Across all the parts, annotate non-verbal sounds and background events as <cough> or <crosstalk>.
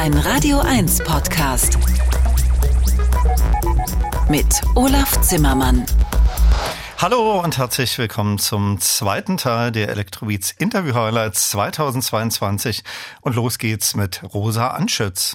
Ein Radio 1 Podcast. Mit Olaf Zimmermann. Hallo und herzlich willkommen zum zweiten Teil der Electrobeats Interview Highlights 2022 und los geht's mit Rosa Anschütz.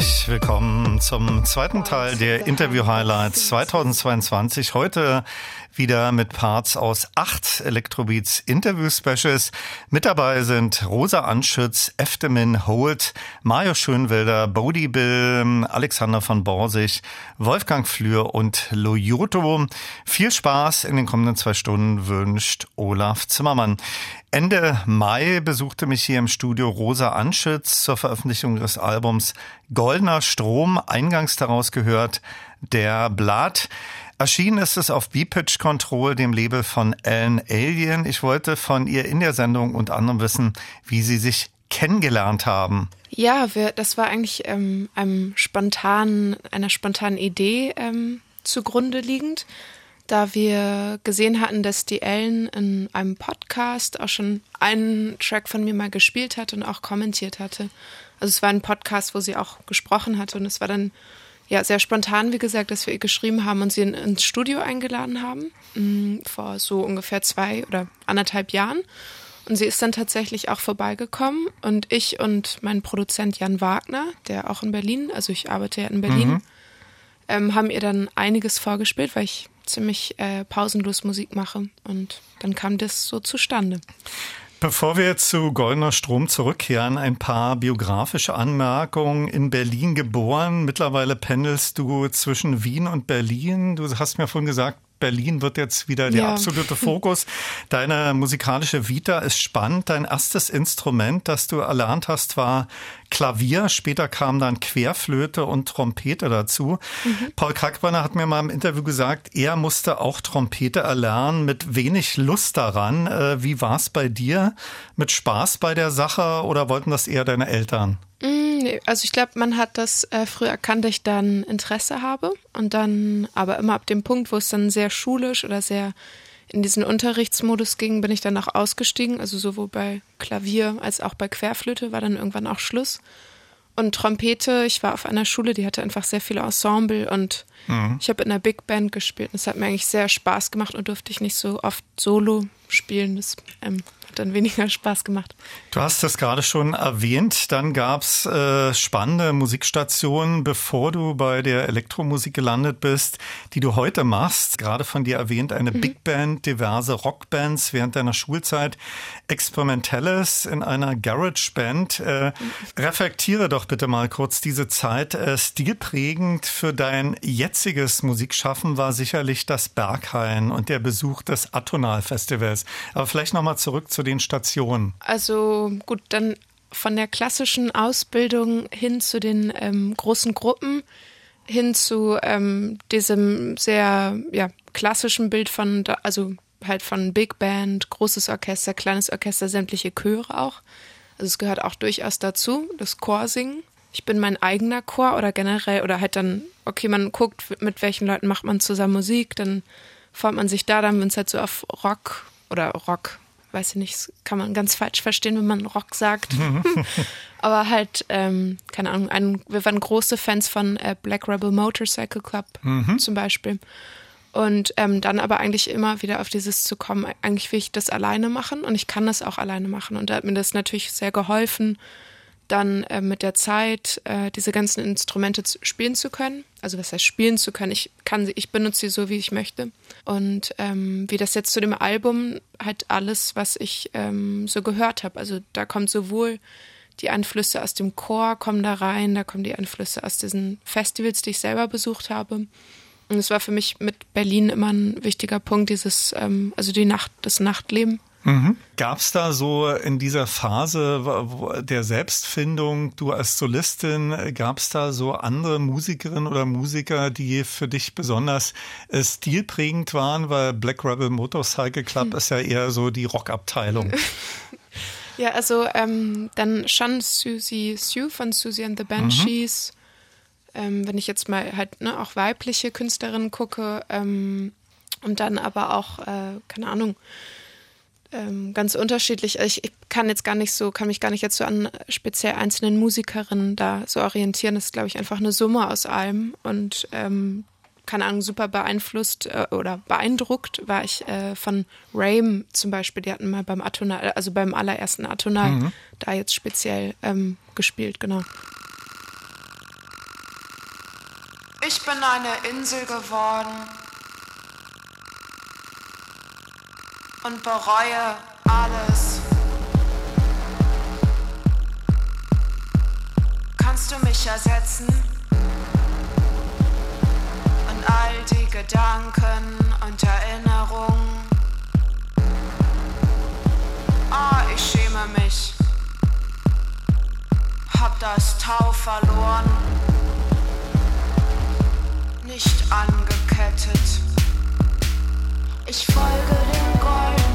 Herzlich willkommen zum zweiten Teil der Interview Highlights 2022. Heute wieder mit Parts aus acht Electrobeats Interview Specials. Mit dabei sind Rosa Anschütz, Eftemin Holt, Mario Schönwelder, Bodie Bill, Alexander von Borsig, Wolfgang Flür und Loyoto. Viel Spaß in den kommenden zwei Stunden wünscht Olaf Zimmermann. Ende Mai besuchte mich hier im Studio Rosa Anschütz zur Veröffentlichung ihres Albums Goldener Strom, eingangs daraus gehört, der Blatt. Erschienen ist es auf B-Pitch Control, dem Label von Ellen Alien. Ich wollte von ihr in der Sendung und anderem wissen, wie sie sich kennengelernt haben. Ja, wir, das war eigentlich ähm, einem spontanen, einer spontanen Idee ähm, zugrunde liegend da wir gesehen hatten, dass die Ellen in einem Podcast auch schon einen Track von mir mal gespielt hat und auch kommentiert hatte. Also es war ein Podcast, wo sie auch gesprochen hatte und es war dann ja sehr spontan, wie gesagt, dass wir ihr geschrieben haben und sie in, ins Studio eingeladen haben mm, vor so ungefähr zwei oder anderthalb Jahren. Und sie ist dann tatsächlich auch vorbeigekommen und ich und mein Produzent Jan Wagner, der auch in Berlin, also ich arbeite ja in Berlin, mhm. ähm, haben ihr dann einiges vorgespielt, weil ich ziemlich äh, pausenlos Musik mache. Und dann kam das so zustande. Bevor wir zu Goldener Strom zurückkehren, ein paar biografische Anmerkungen. In Berlin geboren, mittlerweile pendelst du zwischen Wien und Berlin. Du hast mir vorhin gesagt, Berlin wird jetzt wieder der ja. absolute Fokus. <laughs> Deine musikalische Vita ist spannend. Dein erstes Instrument, das du erlernt hast, war Klavier. Später kam dann Querflöte und Trompete dazu. Mhm. Paul Kackbrenner hat mir mal im Interview gesagt, er musste auch Trompete erlernen mit wenig Lust daran. Äh, wie war es bei dir? Mit Spaß bei der Sache oder wollten das eher deine Eltern? Nee, also ich glaube, man hat das äh, früh erkannt, dass ich dann Interesse habe und dann, aber immer ab dem Punkt, wo es dann sehr schulisch oder sehr in diesen Unterrichtsmodus ging, bin ich dann auch ausgestiegen. Also sowohl bei Klavier als auch bei Querflöte war dann irgendwann auch Schluss. Und Trompete, ich war auf einer Schule, die hatte einfach sehr viele Ensemble und mhm. ich habe in einer Big Band gespielt. Das hat mir eigentlich sehr Spaß gemacht und durfte ich nicht so oft solo spielen. Das ähm, hat dann weniger Spaß gemacht. Du hast es gerade schon erwähnt. Dann gab es äh, spannende Musikstationen, bevor du bei der Elektromusik gelandet bist, die du heute machst. Gerade von dir erwähnt, eine mhm. Big Band, diverse Rockbands während deiner Schulzeit, Experimentelles in einer Garage Band. Äh, reflektiere doch bitte mal kurz diese Zeit. Äh, stilprägend für dein jetziges Musikschaffen war sicherlich das Berghain und der Besuch des Atonal Festivals. Aber vielleicht nochmal zurück zu zu den Stationen? Also gut, dann von der klassischen Ausbildung hin zu den ähm, großen Gruppen, hin zu ähm, diesem sehr ja, klassischen Bild von, also halt von Big Band, großes Orchester, kleines Orchester, sämtliche Chöre auch. Also es gehört auch durchaus dazu, das Chorsingen. Ich bin mein eigener Chor oder generell, oder halt dann, okay, man guckt, mit welchen Leuten macht man zusammen Musik, dann formt man sich da dann, wenn es halt so auf Rock oder Rock, weiß ich nicht, kann man ganz falsch verstehen, wenn man Rock sagt. <laughs> Aber halt, ähm, keine Ahnung, ein, wir waren große Fans von äh, Black Rebel Motorcycle Club mhm. zum Beispiel. Und ähm, dann aber eigentlich immer wieder auf dieses zu kommen, eigentlich will ich das alleine machen und ich kann das auch alleine machen. Und da hat mir das natürlich sehr geholfen, dann äh, mit der Zeit äh, diese ganzen Instrumente spielen zu können. Also was heißt spielen zu können? Ich kann sie, ich benutze sie so, wie ich möchte. Und ähm, wie das jetzt zu dem Album halt alles, was ich ähm, so gehört habe. Also da kommt sowohl die Einflüsse aus dem Chor kommen da rein, da kommen die Einflüsse aus diesen Festivals, die ich selber besucht habe. Und es war für mich mit Berlin immer ein wichtiger Punkt, dieses, ähm, also die Nacht, das Nachtleben. Mhm. Gab es da so in dieser Phase der Selbstfindung, du als Solistin, gab es da so andere Musikerinnen oder Musiker, die für dich besonders äh, stilprägend waren? Weil Black Rebel Motorcycle Club mhm. ist ja eher so die Rockabteilung. <laughs> Ja, also ähm, dann schon Susie Sue von Susie and the Banshees. Mhm. Ähm, wenn ich jetzt mal halt ne, auch weibliche Künstlerinnen gucke ähm, und dann aber auch, äh, keine Ahnung, ähm, ganz unterschiedlich. Ich, ich, kann jetzt gar nicht so, kann mich gar nicht jetzt so an speziell einzelnen Musikerinnen da so orientieren. Das ist, glaube ich, einfach eine Summe aus allem und ähm, keine Ahnung, super beeinflusst äh, oder beeindruckt war ich äh, von Rame zum Beispiel. Die hatten mal beim Atonal, also beim allerersten Atonal mhm. da jetzt speziell ähm, gespielt, genau. Ich bin eine Insel geworden und bereue alles. Kannst du mich ersetzen? Und all die Gedanken und Erinnerungen. Ah, oh, ich schäme mich. Hab das Tau verloren. Nicht angekettet. Ich folge dem Gold.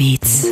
Beats.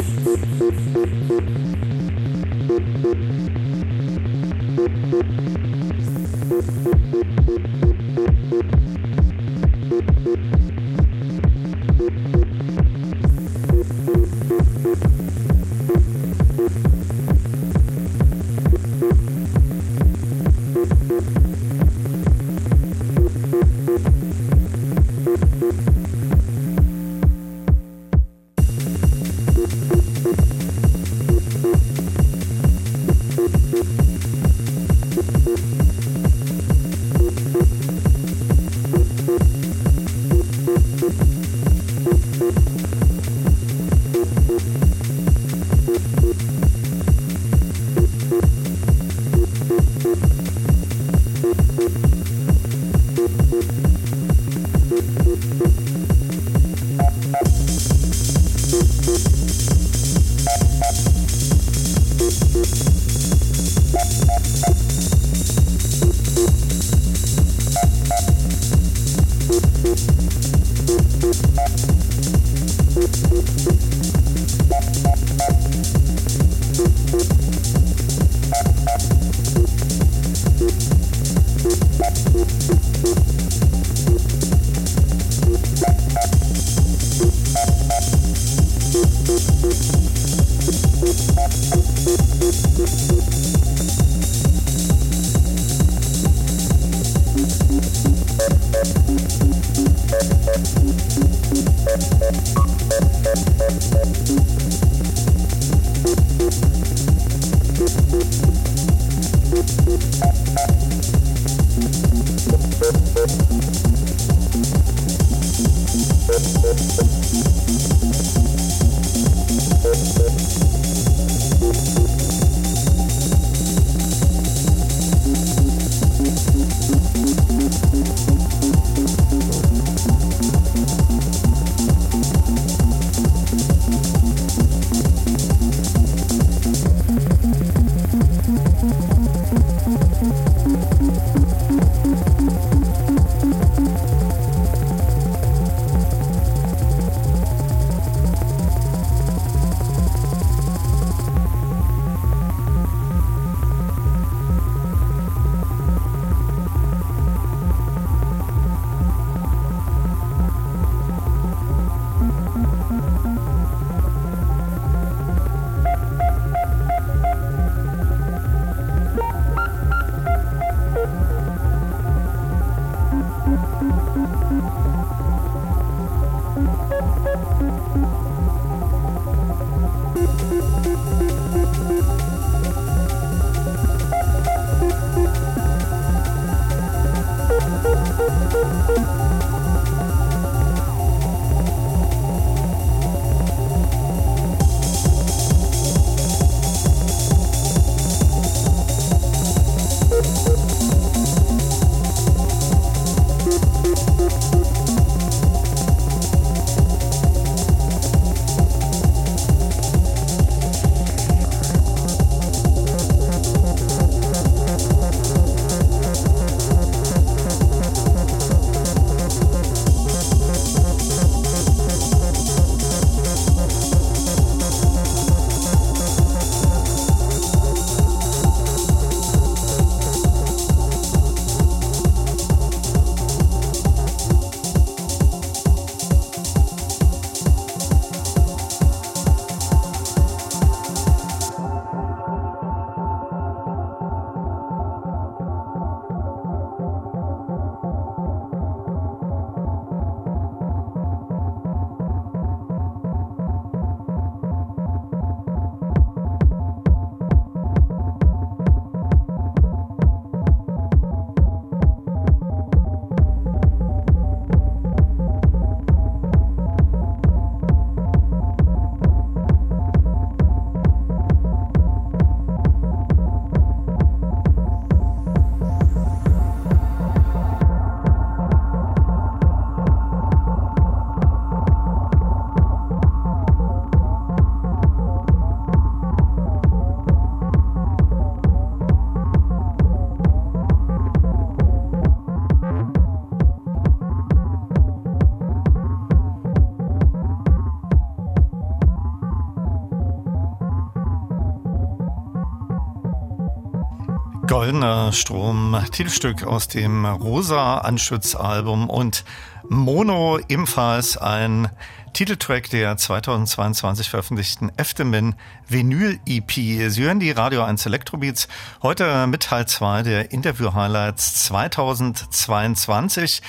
Goldener Strom, Titelstück aus dem Rosa Anschütz-Album und Mono ebenfalls ein Titeltrack der 2022 veröffentlichten Eftemin Vinyl EP. Sie hören die Radio 1 Electrobeats. Heute mit Teil 2 der Interview Highlights 2022.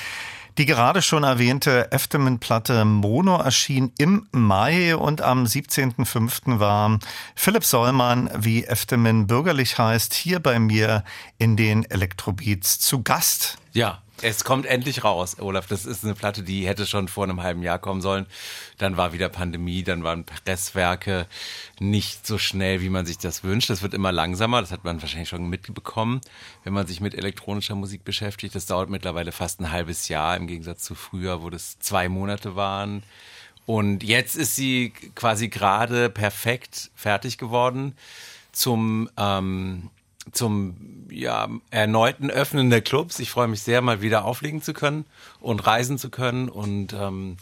Die gerade schon erwähnte Eftemin-Platte Mono erschien im Mai und am 17.05. war Philipp Sollmann, wie Eftemin bürgerlich heißt, hier bei mir in den Elektrobeats zu Gast. Ja, es kommt endlich raus, Olaf. Das ist eine Platte, die hätte schon vor einem halben Jahr kommen sollen. Dann war wieder Pandemie, dann waren Presswerke nicht so schnell, wie man sich das wünscht. Das wird immer langsamer. Das hat man wahrscheinlich schon mitbekommen, wenn man sich mit elektronischer Musik beschäftigt. Das dauert mittlerweile fast ein halbes Jahr im Gegensatz zu früher, wo das zwei Monate waren. Und jetzt ist sie quasi gerade perfekt fertig geworden zum ähm, zum ja, erneuten Öffnen der Clubs. Ich freue mich sehr, mal wieder auflegen zu können und reisen zu können. Und ähm,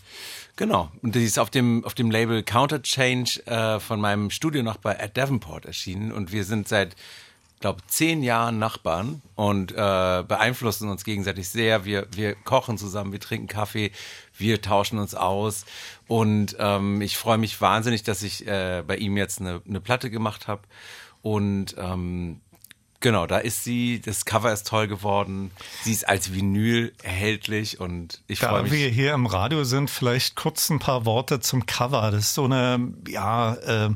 genau, und die ist auf dem, auf dem Label Counter Change äh, von meinem Studio noch bei Ed Davenport erschienen. Und wir sind seit, glaube zehn Jahren Nachbarn und äh, beeinflussen uns gegenseitig sehr. Wir, wir kochen zusammen, wir trinken Kaffee, wir tauschen uns aus. Und ähm, ich freue mich wahnsinnig, dass ich äh, bei ihm jetzt eine, eine Platte gemacht habe. Und ähm, Genau, da ist sie, das Cover ist toll geworden. Sie ist als Vinyl erhältlich und ich freue mich. Da wir hier im Radio sind, vielleicht kurz ein paar Worte zum Cover. Das ist so eine, ja, äh,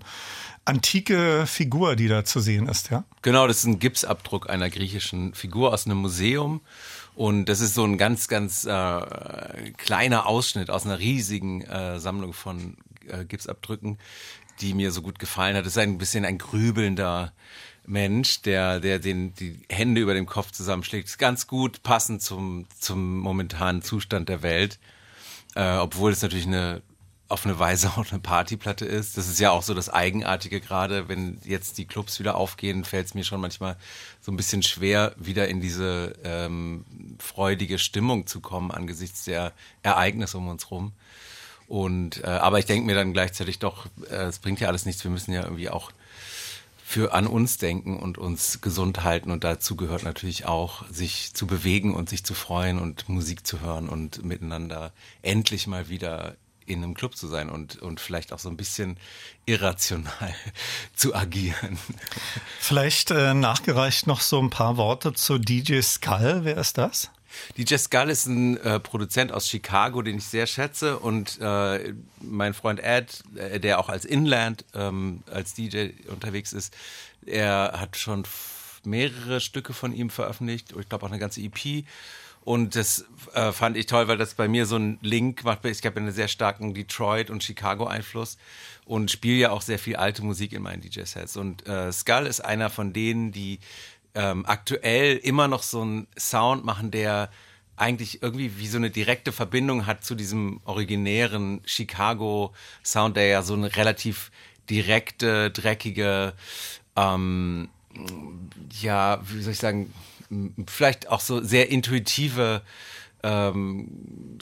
antike Figur, die da zu sehen ist, ja? Genau, das ist ein Gipsabdruck einer griechischen Figur aus einem Museum. Und das ist so ein ganz, ganz äh, kleiner Ausschnitt aus einer riesigen äh, Sammlung von äh, Gipsabdrücken, die mir so gut gefallen hat. Das ist ein bisschen ein grübelnder Mensch, der, der den, die Hände über dem Kopf zusammenschlägt, ist ganz gut passend zum, zum momentanen Zustand der Welt. Äh, obwohl es natürlich eine auf eine Weise <laughs> auch eine Partyplatte ist. Das ist ja auch so das Eigenartige gerade, wenn jetzt die Clubs wieder aufgehen, fällt es mir schon manchmal so ein bisschen schwer, wieder in diese ähm, freudige Stimmung zu kommen angesichts der Ereignisse um uns rum. Und äh, aber ich denke mir dann gleichzeitig doch, äh, es bringt ja alles nichts. Wir müssen ja irgendwie auch für an uns denken und uns gesund halten. Und dazu gehört natürlich auch, sich zu bewegen und sich zu freuen und Musik zu hören und miteinander endlich mal wieder in einem Club zu sein und, und vielleicht auch so ein bisschen irrational <laughs> zu agieren. Vielleicht äh, nachgereicht noch so ein paar Worte zu DJ Skull. Wer ist das? DJ Skull ist ein äh, Produzent aus Chicago, den ich sehr schätze. Und äh, mein Freund Ed, äh, der auch als Inland, ähm, als DJ unterwegs ist, er hat schon mehrere Stücke von ihm veröffentlicht. Ich glaube auch eine ganze EP. Und das äh, fand ich toll, weil das bei mir so ein Link macht. Ich habe einen sehr starken Detroit- und Chicago-Einfluss und spiele ja auch sehr viel alte Musik in meinen DJ-Sets. Und äh, Skull ist einer von denen, die ähm, aktuell immer noch so einen Sound machen, der eigentlich irgendwie wie so eine direkte Verbindung hat zu diesem originären Chicago-Sound, der ja so eine relativ direkte, dreckige, ähm, ja, wie soll ich sagen, vielleicht auch so sehr intuitive ähm,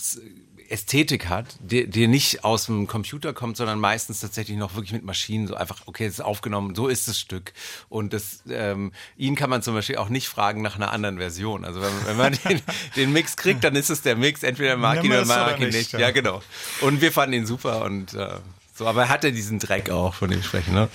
Ästhetik hat, die, die nicht aus dem Computer kommt, sondern meistens tatsächlich noch wirklich mit Maschinen so einfach, okay, es ist aufgenommen, so ist das Stück. Und das, ähm, ihn kann man zum Beispiel auch nicht fragen nach einer anderen Version. Also wenn, wenn man den, <laughs> den, Mix kriegt, dann ist es der Mix, entweder mag ihn oder mag ihn nicht. Ja. ja. genau. Und wir fanden ihn super und äh, so, aber er hatte diesen Dreck auch, von dem sprechen, ne?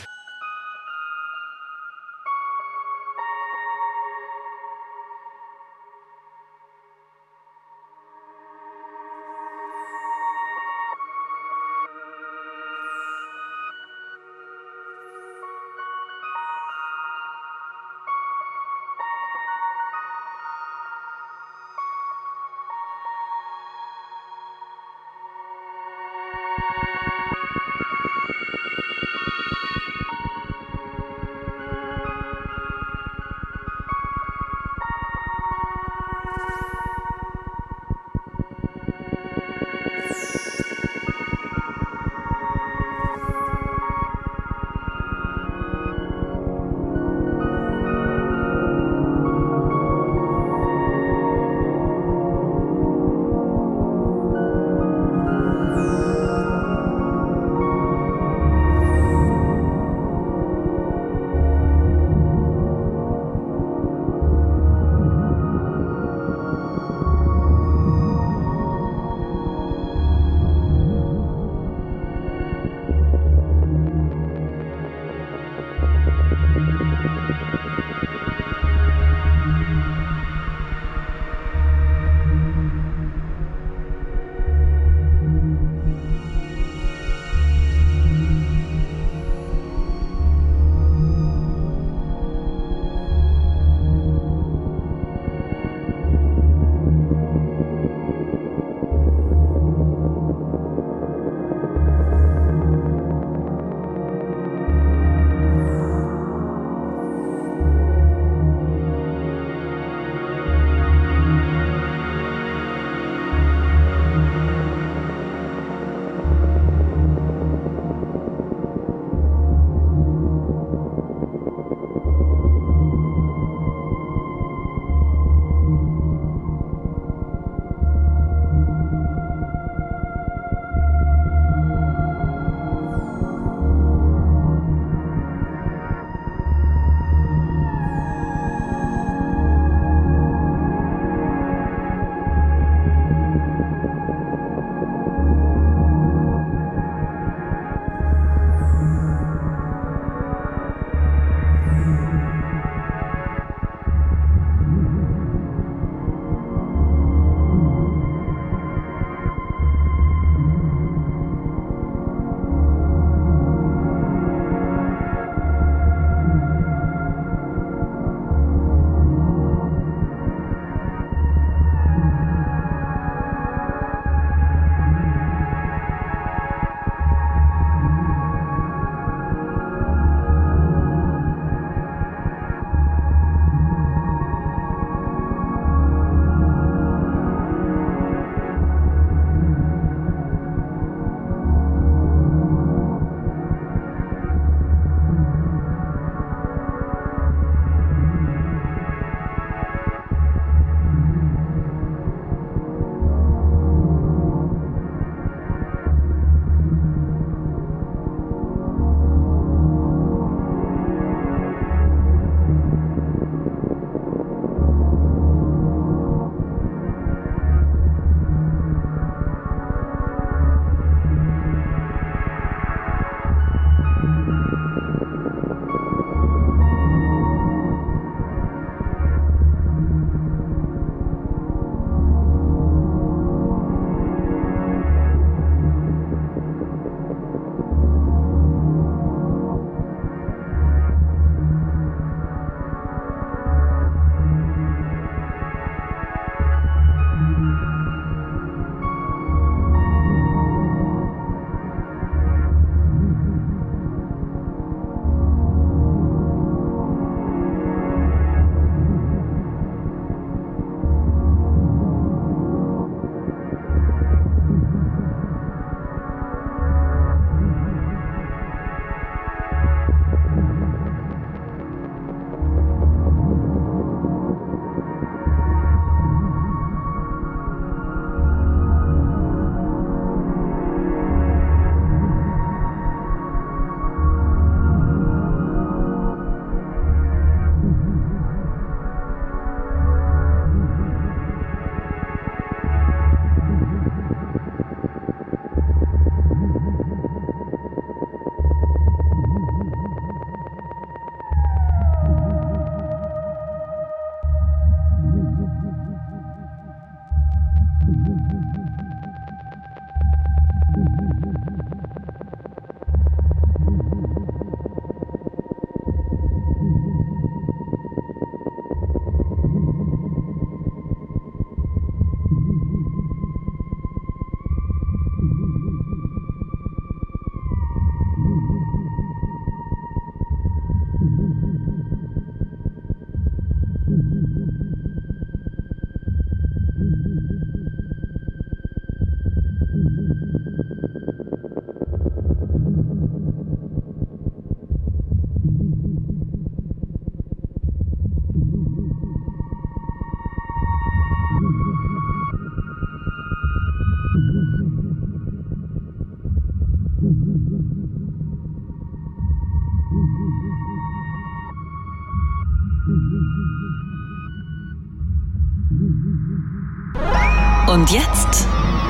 Und jetzt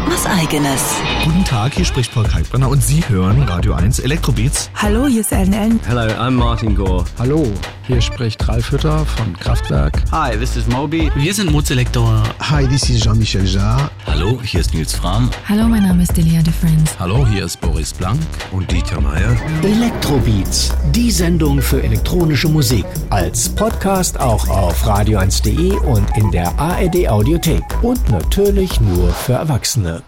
was eigenes. Guten Tag, hier spricht Paul Kalkbrenner und Sie hören Radio 1 Elektrobeats. Hallo, hier ist Ellen Ellen. Hello, I'm Martin Gore. Hallo, hier spricht Ralf Hütter von Kraftwerk. Hi, this is Moby. Wir sind Mozelektor. Hi, this is Jean-Michel Jarre. Hallo, hier ist Nils Fram. Hallo, mein Name ist Delia de Friends. Hallo, hier ist Boris Blank und Dieter Meier. Elektrobeats, die Sendung für elektronische Musik. Als Podcast auch auf radio1.de und in der ARD Audiothek. Und natürlich nur für Erwachsene.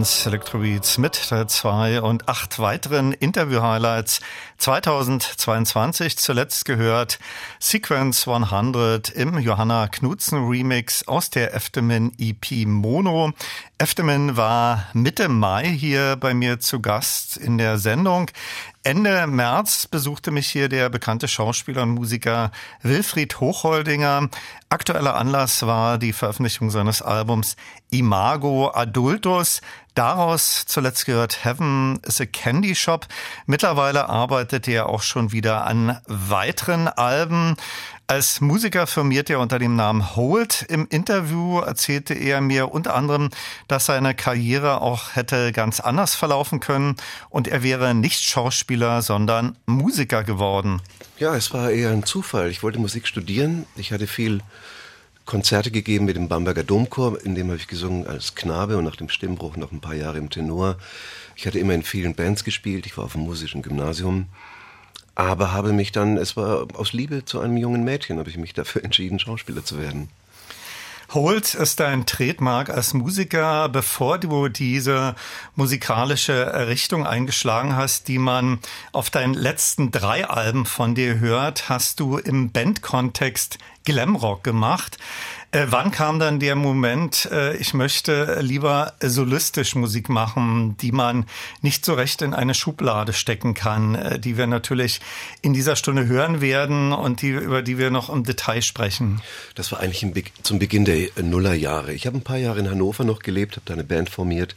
1 Electrobeats mit Teil 2 und acht weiteren Interview-Highlights 2022. Zuletzt gehört Sequence 100 im Johanna Knutzen Remix aus der Eftemin EP Mono. Eftemin war Mitte Mai hier bei mir zu Gast in der Sendung. Ende März besuchte mich hier der bekannte Schauspieler und Musiker Wilfried Hochholdinger. Aktueller Anlass war die Veröffentlichung seines Albums Imago Adultus. Daraus zuletzt gehört Heaven is a Candy Shop. Mittlerweile arbeitet er auch schon wieder an weiteren Alben. Als Musiker firmiert er unter dem Namen Holt. Im Interview erzählte er mir unter anderem, dass seine Karriere auch hätte ganz anders verlaufen können und er wäre nicht Schauspieler, sondern Musiker geworden. Ja, es war eher ein Zufall. Ich wollte Musik studieren. Ich hatte viel Konzerte gegeben mit dem Bamberger Domchor, in dem habe ich gesungen als Knabe und nach dem Stimmbruch noch ein paar Jahre im Tenor. Ich hatte immer in vielen Bands gespielt. Ich war auf dem musischen Gymnasium aber habe mich dann, es war aus Liebe zu einem jungen Mädchen, habe ich mich dafür <laughs> entschieden, Schauspieler zu werden. Holt ist dein Trademark als Musiker, bevor du diese musikalische Richtung eingeschlagen hast, die man auf deinen letzten drei Alben von dir hört, hast du im Bandkontext Glamrock gemacht. Äh, wann kam dann der Moment, äh, ich möchte lieber solistisch Musik machen, die man nicht so recht in eine Schublade stecken kann, äh, die wir natürlich in dieser Stunde hören werden und die, über die wir noch im Detail sprechen? Das war eigentlich Be zum Beginn der Nullerjahre. Ich habe ein paar Jahre in Hannover noch gelebt, habe da eine Band formiert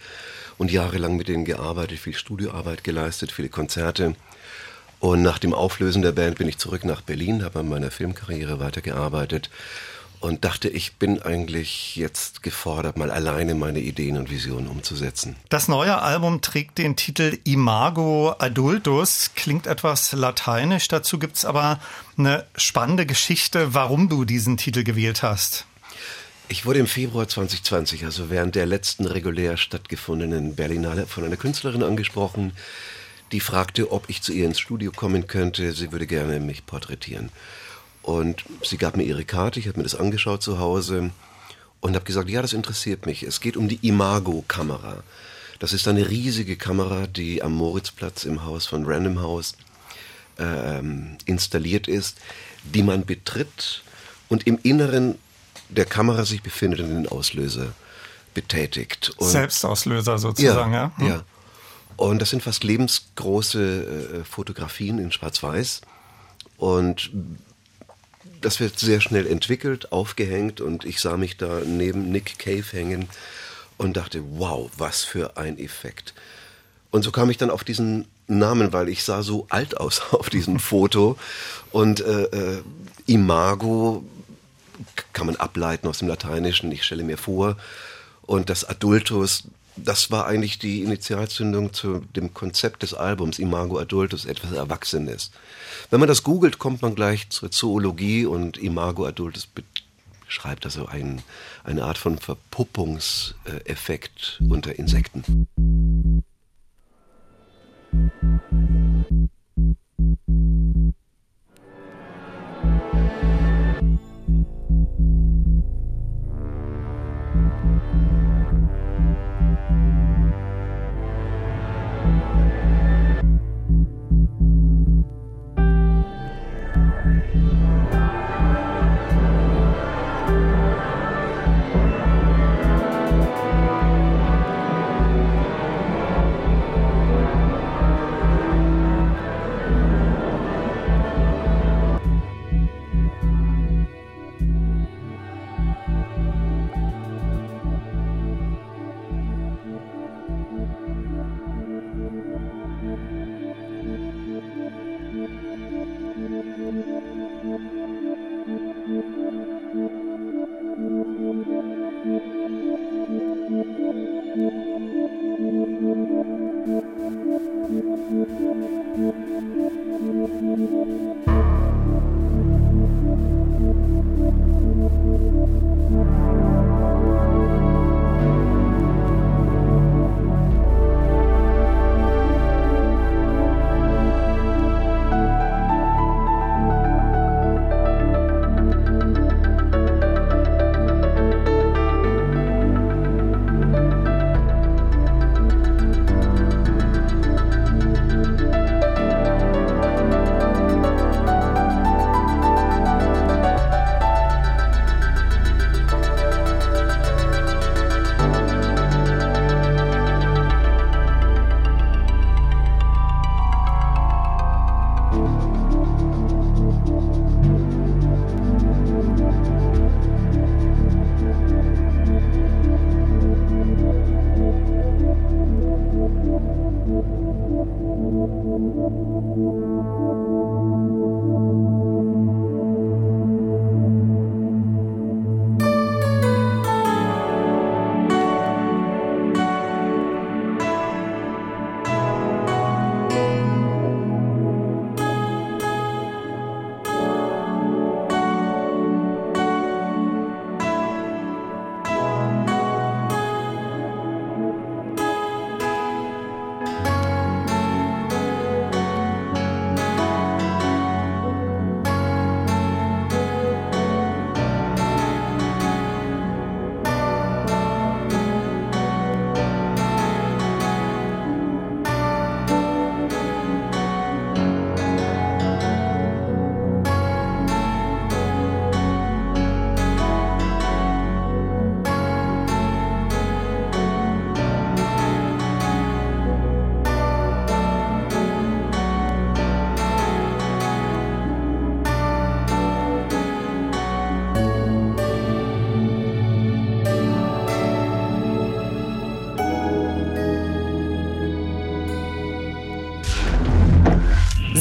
und jahrelang mit denen gearbeitet, viel Studioarbeit geleistet, viele Konzerte. Und nach dem Auflösen der Band bin ich zurück nach Berlin, habe an meiner Filmkarriere weitergearbeitet und dachte, ich bin eigentlich jetzt gefordert, mal alleine meine Ideen und Visionen umzusetzen. Das neue Album trägt den Titel Imago Adultus, klingt etwas lateinisch, dazu gibt es aber eine spannende Geschichte, warum du diesen Titel gewählt hast. Ich wurde im Februar 2020, also während der letzten regulär stattgefundenen Berlinale, von einer Künstlerin angesprochen, die fragte, ob ich zu ihr ins Studio kommen könnte. Sie würde gerne mich porträtieren. Und sie gab mir ihre Karte, ich habe mir das angeschaut zu Hause und habe gesagt, ja, das interessiert mich. Es geht um die Imago-Kamera. Das ist eine riesige Kamera, die am Moritzplatz im Haus von Random House ähm, installiert ist, die man betritt und im Inneren der Kamera sich befindet und den Auslöser betätigt. Und Selbstauslöser sozusagen, ja. Ja. Hm. ja. Und das sind fast lebensgroße äh, Fotografien in Schwarz-Weiß. Und das wird sehr schnell entwickelt, aufgehängt und ich sah mich da neben Nick Cave hängen und dachte, wow, was für ein Effekt. Und so kam ich dann auf diesen Namen, weil ich sah so alt aus <laughs> auf diesem Foto. Und äh, äh, Imago kann man ableiten aus dem Lateinischen, ich stelle mir vor, und das Adultus, das war eigentlich die Initialzündung zu dem Konzept des Albums Imago Adultus, etwas Erwachsenes. Wenn man das googelt, kommt man gleich zur Zoologie und Imago Adultus beschreibt also ein, eine Art von Verpuppungseffekt unter Insekten. Musik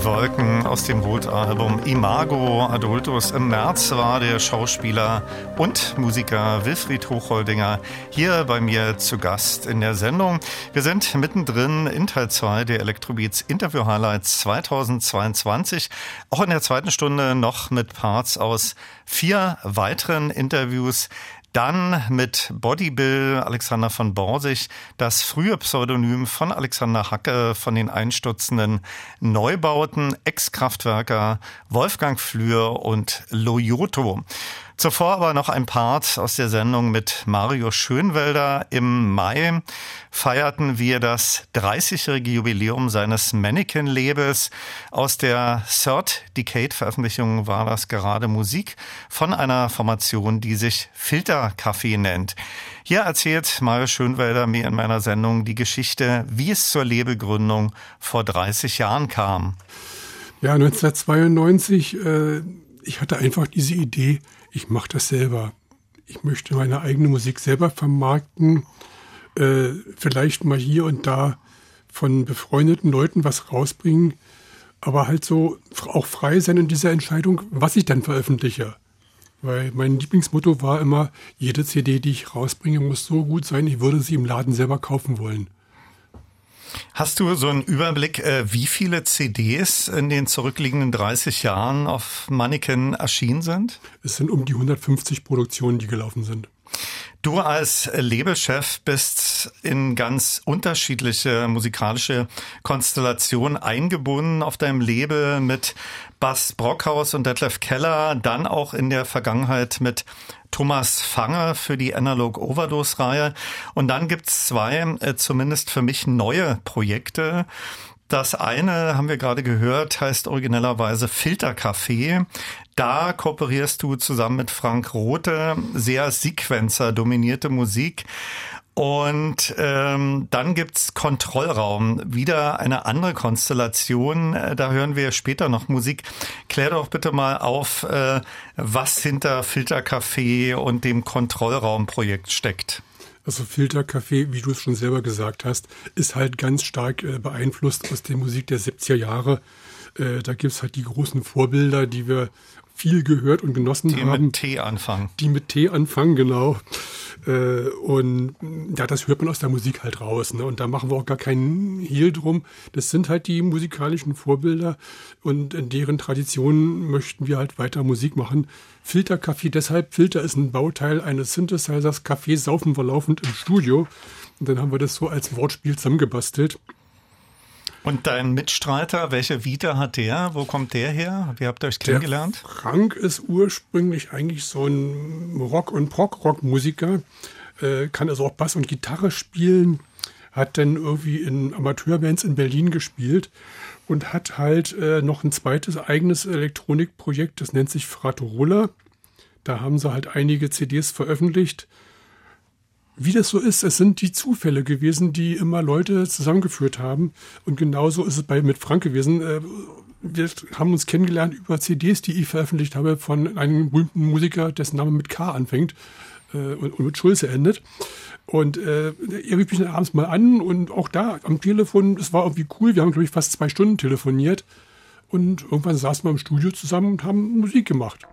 Wolken aus dem Rot-Album Imago Adultus. Im März war der Schauspieler und Musiker Wilfried Hochholdinger hier bei mir zu Gast in der Sendung. Wir sind mittendrin in Teil 2 der Electrobeats Interview Highlights 2022. Auch in der zweiten Stunde noch mit Parts aus vier weiteren Interviews dann mit Bodybill Alexander von Borsig, das frühe Pseudonym von Alexander Hacke von den einstürzenden Neubauten, Ex-Kraftwerker Wolfgang Flür und Loyoto. Zuvor aber noch ein Part aus der Sendung mit Mario Schönwelder. Im Mai feierten wir das 30-jährige Jubiläum seines Mannequin-Labels. Aus der Third Decade-Veröffentlichung war das gerade Musik von einer Formation, die sich Filterkaffee nennt. Hier erzählt Mario Schönwelder mir in meiner Sendung die Geschichte, wie es zur Labelgründung vor 30 Jahren kam. Ja, 1992, äh, ich hatte einfach diese Idee, ich mache das selber. Ich möchte meine eigene Musik selber vermarkten, äh, vielleicht mal hier und da von befreundeten Leuten was rausbringen, aber halt so auch frei sein in dieser Entscheidung, was ich dann veröffentliche. Weil mein Lieblingsmotto war immer, jede CD, die ich rausbringe, muss so gut sein, ich würde sie im Laden selber kaufen wollen. Hast du so einen Überblick, äh, wie viele CDs in den zurückliegenden 30 Jahren auf Mannequin erschienen sind? Es sind um die 150 Produktionen, die gelaufen sind. Du als Labelchef bist in ganz unterschiedliche musikalische Konstellationen eingebunden auf deinem Label mit Bass Brockhaus und Detlef Keller, dann auch in der Vergangenheit mit Thomas Fanger für die Analog Overdose Reihe. Und dann gibt's zwei, äh, zumindest für mich neue Projekte. Das eine, haben wir gerade gehört, heißt originellerweise Filtercafé. Da kooperierst du zusammen mit Frank Rothe, sehr Sequencer dominierte Musik. Und ähm, dann gibt's Kontrollraum, wieder eine andere Konstellation. Äh, da hören wir später noch Musik. Klär doch bitte mal auf, äh, was hinter Filtercafé und dem Kontrollraumprojekt steckt. Also Filtercafé, wie du es schon selber gesagt hast, ist halt ganz stark äh, beeinflusst aus der Musik der 70er Jahre. Äh, da gibt's halt die großen Vorbilder, die wir viel gehört und genossen die haben. Die mit T anfangen. Die mit T anfangen, genau. Äh, und ja, das hört man aus der Musik halt raus. Ne? Und da machen wir auch gar keinen Hehl drum. Das sind halt die musikalischen Vorbilder und in deren Tradition möchten wir halt weiter Musik machen. Filterkaffee, deshalb Filter ist ein Bauteil eines Synthesizers. Kaffee saufen wir laufend im Studio. Und dann haben wir das so als Wortspiel zusammengebastelt. Und dein Mitstreiter, welche Vita hat der? Wo kommt der her? Wie habt ihr euch kennengelernt? Der Frank ist ursprünglich eigentlich so ein Rock- und Prog-Rock-Musiker, äh, kann also auch Bass und Gitarre spielen, hat dann irgendwie in Amateurbands in Berlin gespielt und hat halt äh, noch ein zweites eigenes Elektronikprojekt, das nennt sich Fratorola. Da haben sie halt einige CDs veröffentlicht wie das so ist, es sind die Zufälle gewesen, die immer Leute zusammengeführt haben. Und genauso ist es bei mit Frank gewesen. Äh, wir haben uns kennengelernt über CDs, die ich veröffentlicht habe von einem berühmten Musiker, dessen Name mit K anfängt äh, und, mit Schulze endet. Und äh, er rief mich dann abends mal an und auch da am Telefon, es war irgendwie cool. Wir haben, glaube ich, fast zwei Stunden telefoniert. Und irgendwann saßen wir im Studio zusammen und haben Musik gemacht.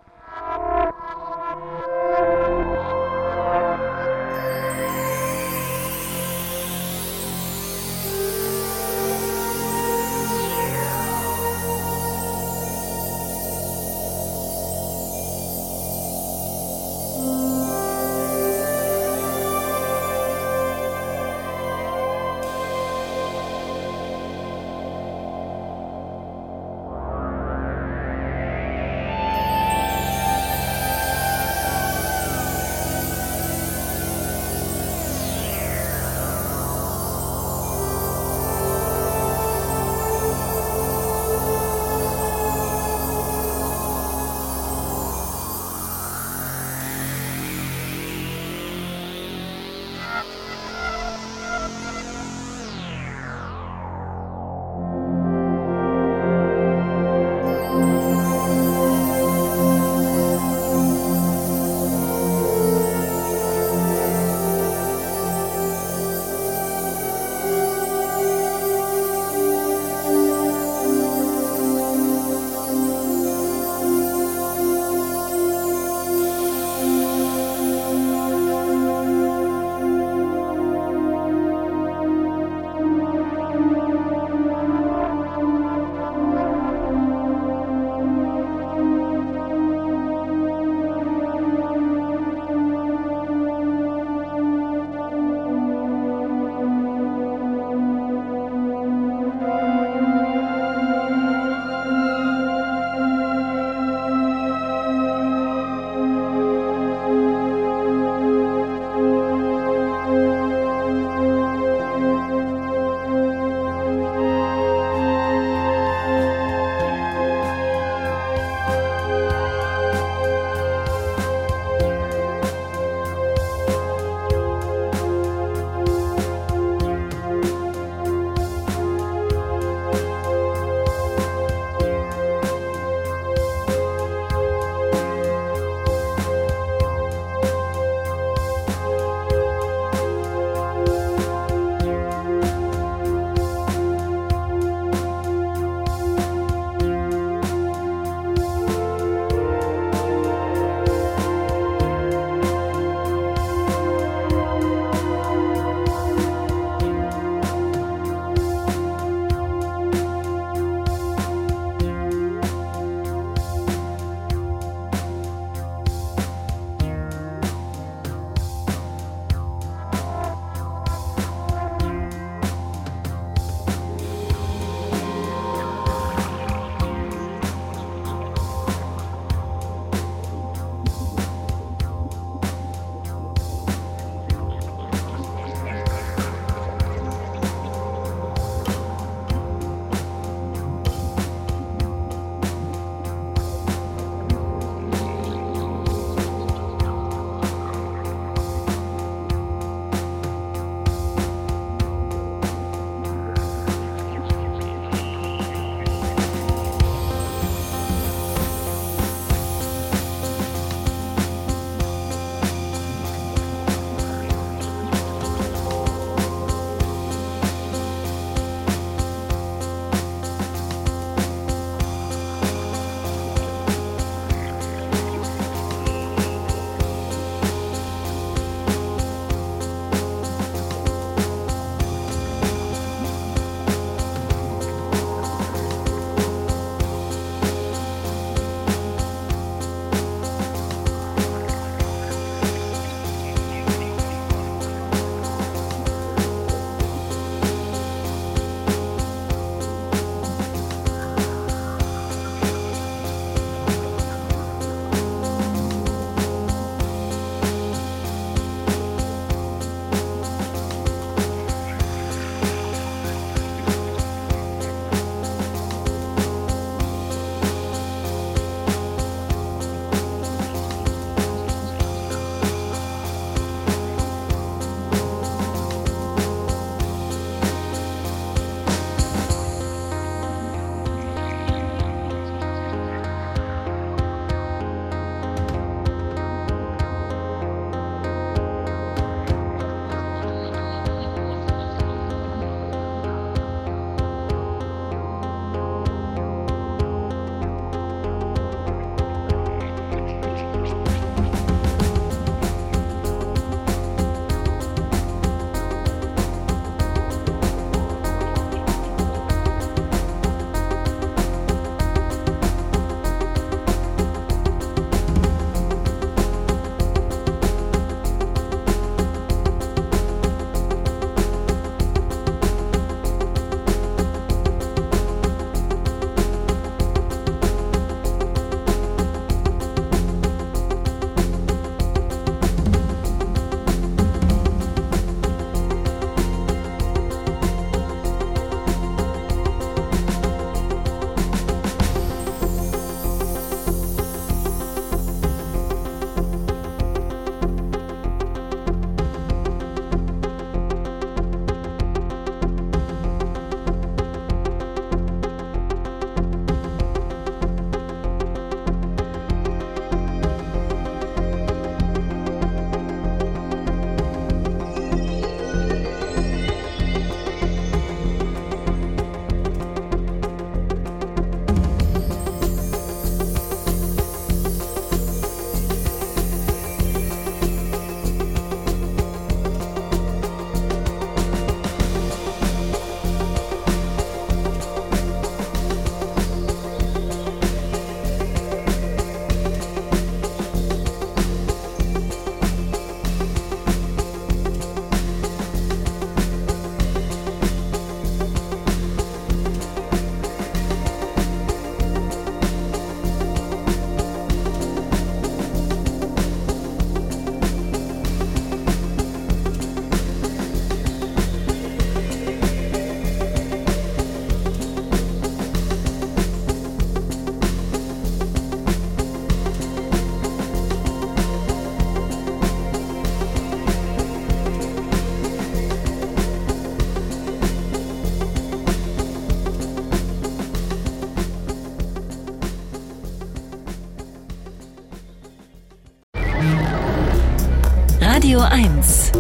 Radio 1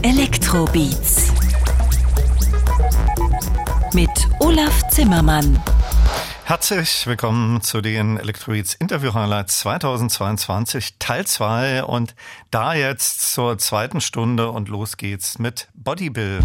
Elektrobeats mit Olaf Zimmermann. Herzlich willkommen zu den Electrobeats Interview Highlights 2022 Teil 2 und da jetzt zur zweiten Stunde und los geht's mit Bodybill.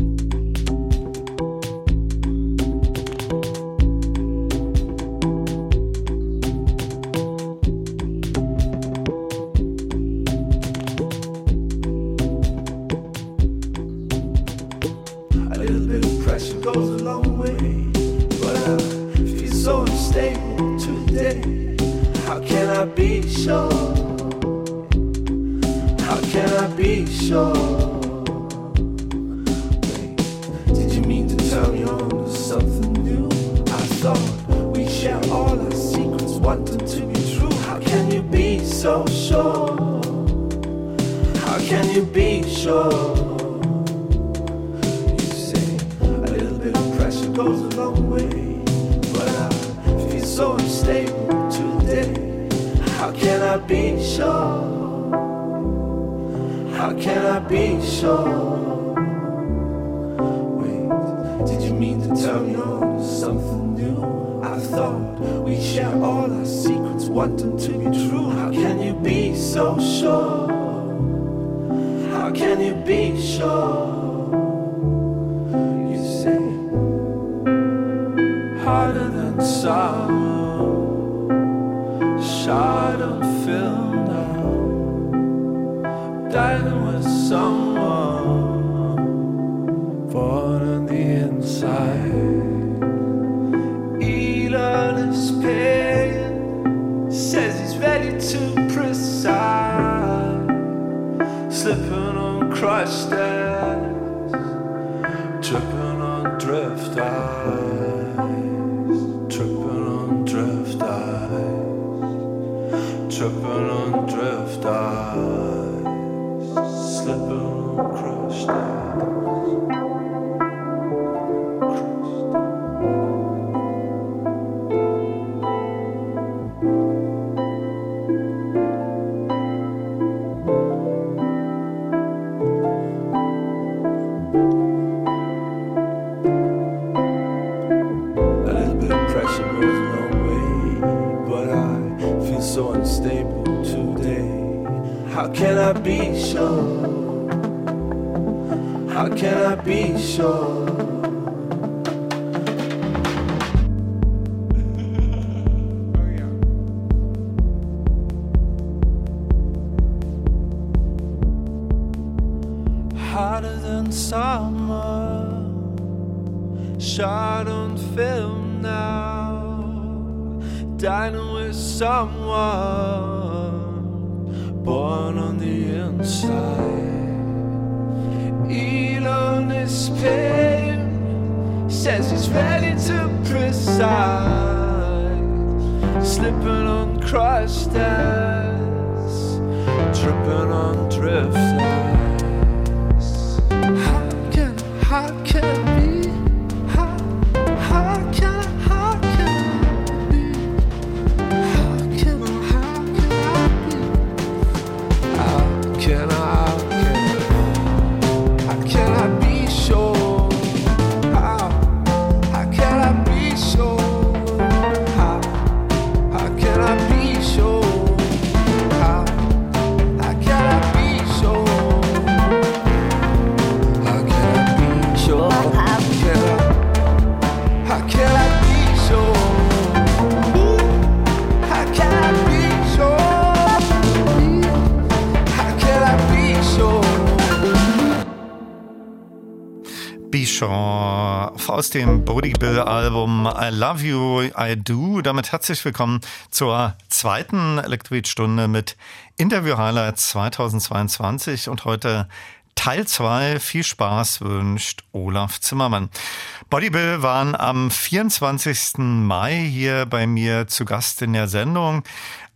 Aus dem Bodie Bill Album I Love You, I Do. Damit herzlich willkommen zur zweiten Elektroid-Stunde mit Interview Highlights 2022 und heute Teil 2. Viel Spaß wünscht Olaf Zimmermann. Body Bill waren am 24. Mai hier bei mir zu Gast in der Sendung.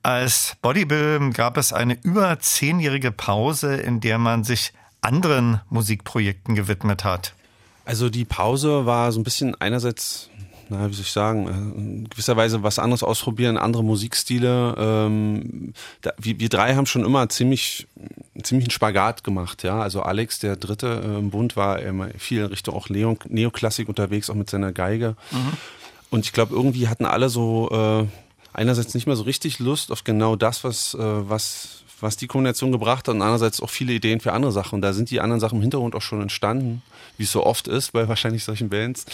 Als Bodybill gab es eine über zehnjährige Pause, in der man sich anderen Musikprojekten gewidmet hat. Also die Pause war so ein bisschen einerseits, na, wie soll ich sagen, äh, in gewisser Weise was anderes ausprobieren, andere Musikstile. Ähm, da, wir, wir drei haben schon immer ziemlich ziemlich einen Spagat gemacht, ja. Also Alex, der Dritte äh, im Bund, war immer viel in Richtung auch Neo Neoklassik unterwegs, auch mit seiner Geige. Mhm. Und ich glaube, irgendwie hatten alle so äh, einerseits nicht mehr so richtig Lust auf genau das, was, äh, was, was die Kombination gebracht hat und andererseits auch viele Ideen für andere Sachen. Und da sind die anderen Sachen im Hintergrund auch schon entstanden, wie es so oft ist bei wahrscheinlich solchen Bands.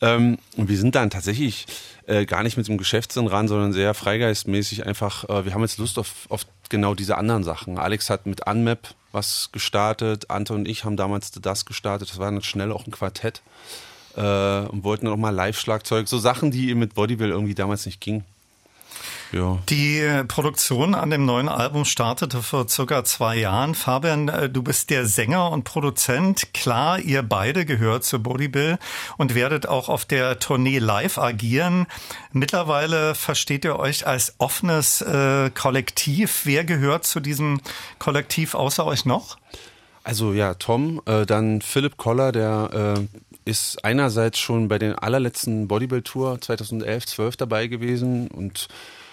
Ähm, und wir sind dann tatsächlich äh, gar nicht mit dem Geschäftssinn ran, sondern sehr freigeistmäßig einfach, äh, wir haben jetzt Lust auf, auf genau diese anderen Sachen. Alex hat mit Unmap was gestartet, Ante und ich haben damals das gestartet, das war dann schnell auch ein Quartett äh, und wollten dann auch mal Live-Schlagzeug, so Sachen, die mit Bodybuild irgendwie damals nicht gingen. Ja. Die äh, Produktion an dem neuen Album startete vor circa zwei Jahren. Fabian, äh, du bist der Sänger und Produzent. Klar, ihr beide gehört zu Bodybill und werdet auch auf der Tournee live agieren. Mittlerweile versteht ihr euch als offenes äh, Kollektiv. Wer gehört zu diesem Kollektiv außer euch noch? Also ja, Tom, äh, dann Philipp Koller, der äh, ist einerseits schon bei den allerletzten Bodybuild-Tour 2011, 12 dabei gewesen und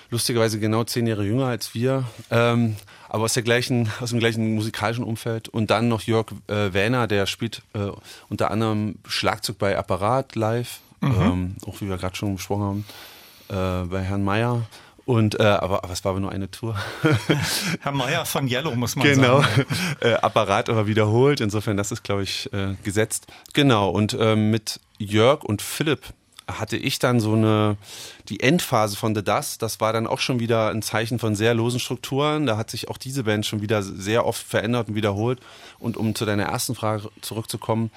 lustigerweise genau zehn Jahre jünger als wir, ähm, aber aus, der gleichen, aus dem gleichen musikalischen Umfeld. Und dann noch Jörg äh, Wähner, der spielt äh, unter anderem Schlagzeug bei Apparat live, mhm. ähm, auch wie wir gerade schon besprochen haben, äh, bei Herrn Meyer. Und äh, aber, aber es war aber nur eine Tour. <laughs> Herr Meyer von Yellow muss man genau. sagen. Genau, <laughs> äh, Apparat aber wiederholt. Insofern, das ist, glaube ich, äh, gesetzt. Genau. Und äh, mit Jörg und Philipp hatte ich dann so eine, die Endphase von The Dust, das war dann auch schon wieder ein Zeichen von sehr losen Strukturen. Da hat sich auch diese Band schon wieder sehr oft verändert und wiederholt. Und um zu deiner ersten Frage zurückzukommen,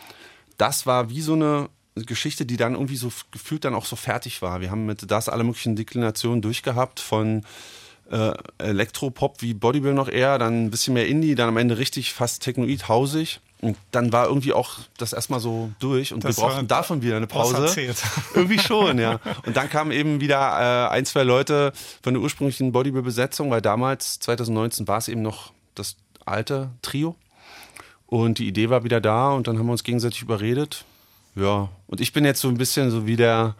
das war wie so eine Geschichte, die dann irgendwie so gefühlt dann auch so fertig war. Wir haben mit das alle möglichen Deklinationen durchgehabt von äh, Elektropop wie Bodybuild noch eher, dann ein bisschen mehr Indie, dann am Ende richtig fast technoid hausig. Und dann war irgendwie auch das erstmal so durch und das wir brauchten davon wieder eine Pause. <laughs> irgendwie schon, ja. Und dann kamen eben wieder äh, ein, zwei Leute von der ursprünglichen Bodybuild-Besetzung, weil damals, 2019, war es eben noch das alte Trio. Und die Idee war wieder da und dann haben wir uns gegenseitig überredet. Ja, und ich bin jetzt so ein bisschen so wie der,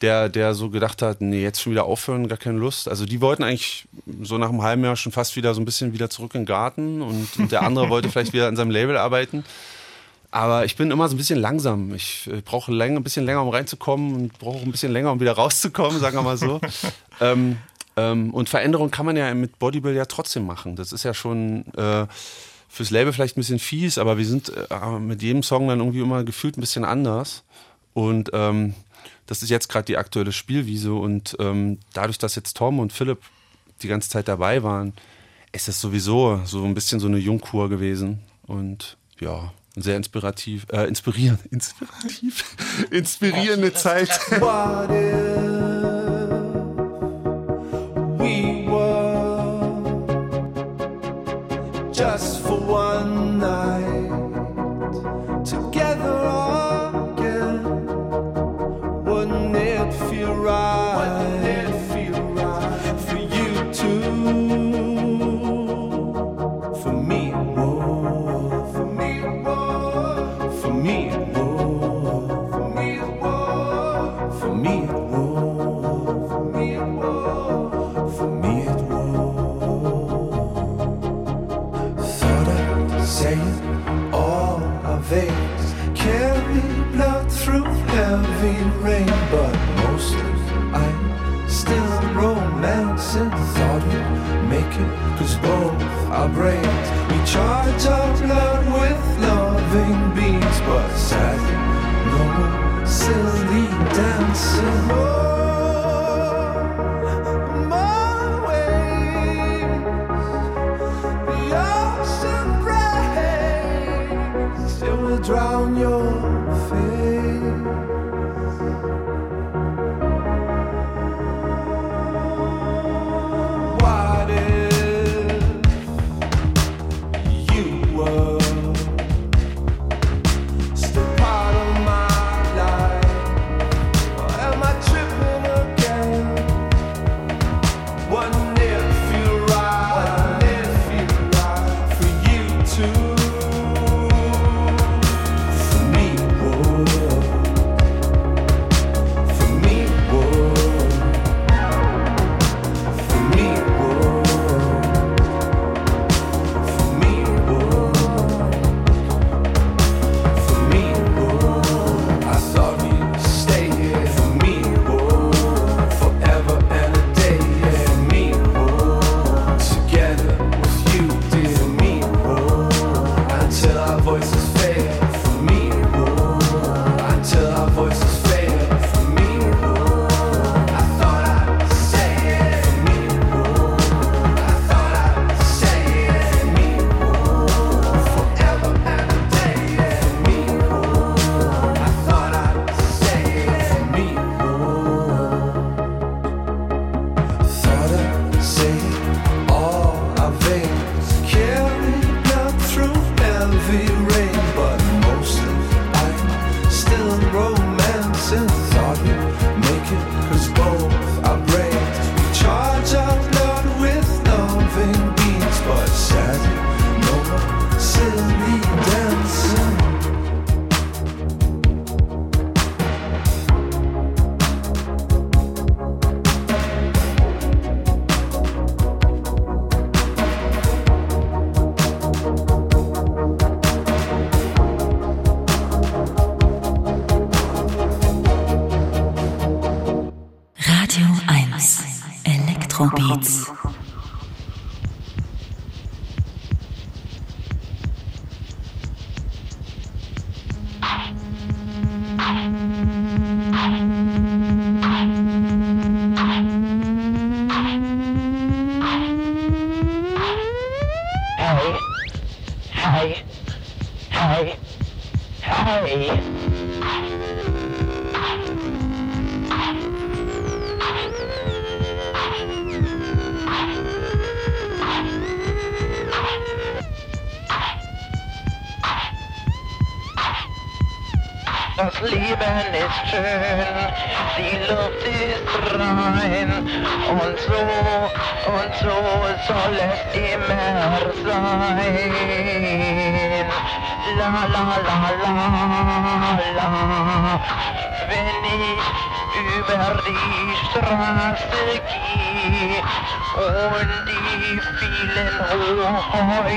der, der so gedacht hat, nee, jetzt schon wieder aufhören, gar keine Lust. Also die wollten eigentlich so nach einem halben Jahr schon fast wieder so ein bisschen wieder zurück in den Garten und, und der andere wollte vielleicht wieder an seinem Label arbeiten. Aber ich bin immer so ein bisschen langsam. Ich äh, brauche ein bisschen länger, um reinzukommen und brauche ein bisschen länger, um wieder rauszukommen, sagen wir mal so. <laughs> ähm, ähm, und Veränderung kann man ja mit Bodybuild ja trotzdem machen. Das ist ja schon äh, fürs Label vielleicht ein bisschen fies, aber wir sind äh, mit jedem Song dann irgendwie immer gefühlt ein bisschen anders. Und ähm, das ist jetzt gerade die aktuelle Spielwiese und ähm, dadurch, dass jetzt Tom und Philipp die ganze Zeit dabei waren, ist es sowieso so ein bisschen so eine Jungkur gewesen und ja, sehr inspirativ, äh, inspirierend, <laughs> inspirativ, inspirierende Zeit. brain.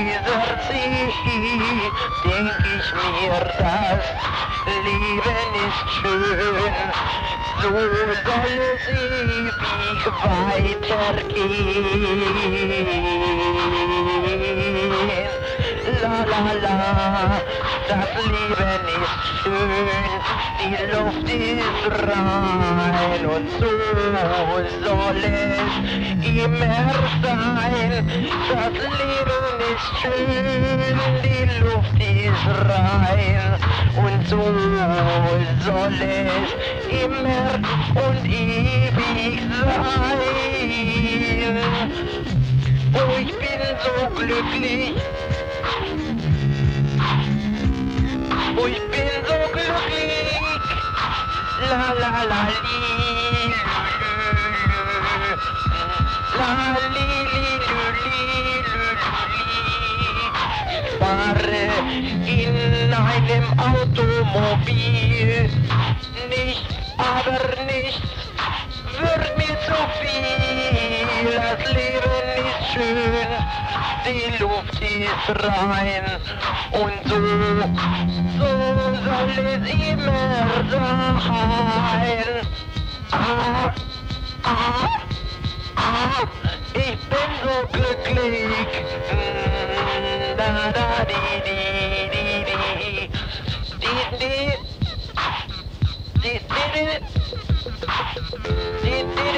Hochhäuser sehe, denk ich mir, das Leben ist schön, so soll es ewig weitergehen. La la la, das Leben ist schön, die Luft ist rein und so soll es immer sein. Das Leben ist schön, die Luft ist rein und so soll es immer und ewig sein. Oh, ich bin so glücklich. Oh, ich bin so glücklich. La la la li. La li einem Automobil. Nicht, aber nicht wird mir zu viel. Das Leben ist schön, die Luft ist rein und so, so soll es immer sein. Ah, ah, ah, ich bin so glücklich. Mm, Da, da, di, di,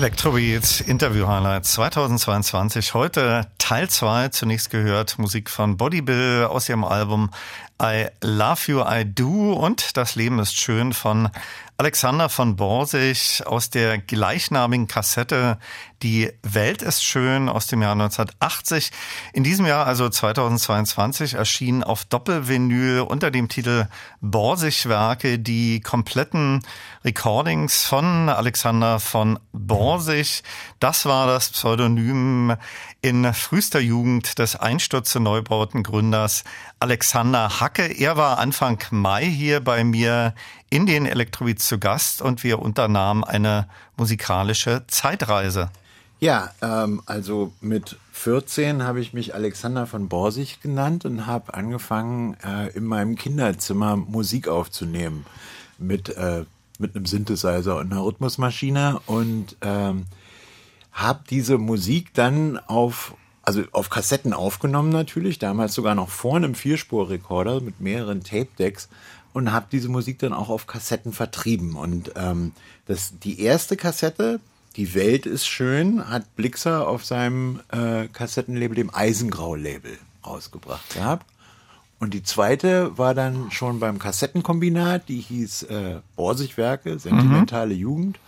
Electrobeats Interview Highlights 2022. Heute Teil 2. Zunächst gehört Musik von Body Bill aus ihrem Album I Love You, I Do und Das Leben ist schön von Alexander von Borsig aus der gleichnamigen Kassette Die Welt ist schön aus dem Jahr 1980. In diesem Jahr, also 2022, erschien auf Doppelvinyl unter dem Titel Borsig-Werke die kompletten Recordings von Alexander von Borsig. Das war das Pseudonym in frühester Jugend des Einstürze Neubauten Gründers Alexander Hacke. Er war Anfang Mai hier bei mir in den Elektrobeats zu Gast und wir unternahmen eine musikalische Zeitreise. Ja, ähm, also mit 14 habe ich mich Alexander von Borsig genannt und habe angefangen, äh, in meinem Kinderzimmer Musik aufzunehmen mit, äh, mit einem Synthesizer und einer Rhythmusmaschine und ähm, habe diese Musik dann auf also auf Kassetten aufgenommen natürlich, damals sogar noch vor einem Vierspurrekorder mit mehreren Tape-Decks und habe diese Musik dann auch auf Kassetten vertrieben. Und ähm, das, die erste Kassette, Die Welt ist schön, hat Blixer auf seinem äh, Kassettenlabel, dem Eisengrau-Label, rausgebracht gehabt. Und die zweite war dann schon beim Kassettenkombinat, die hieß äh, Borsigwerke, sentimentale Jugend.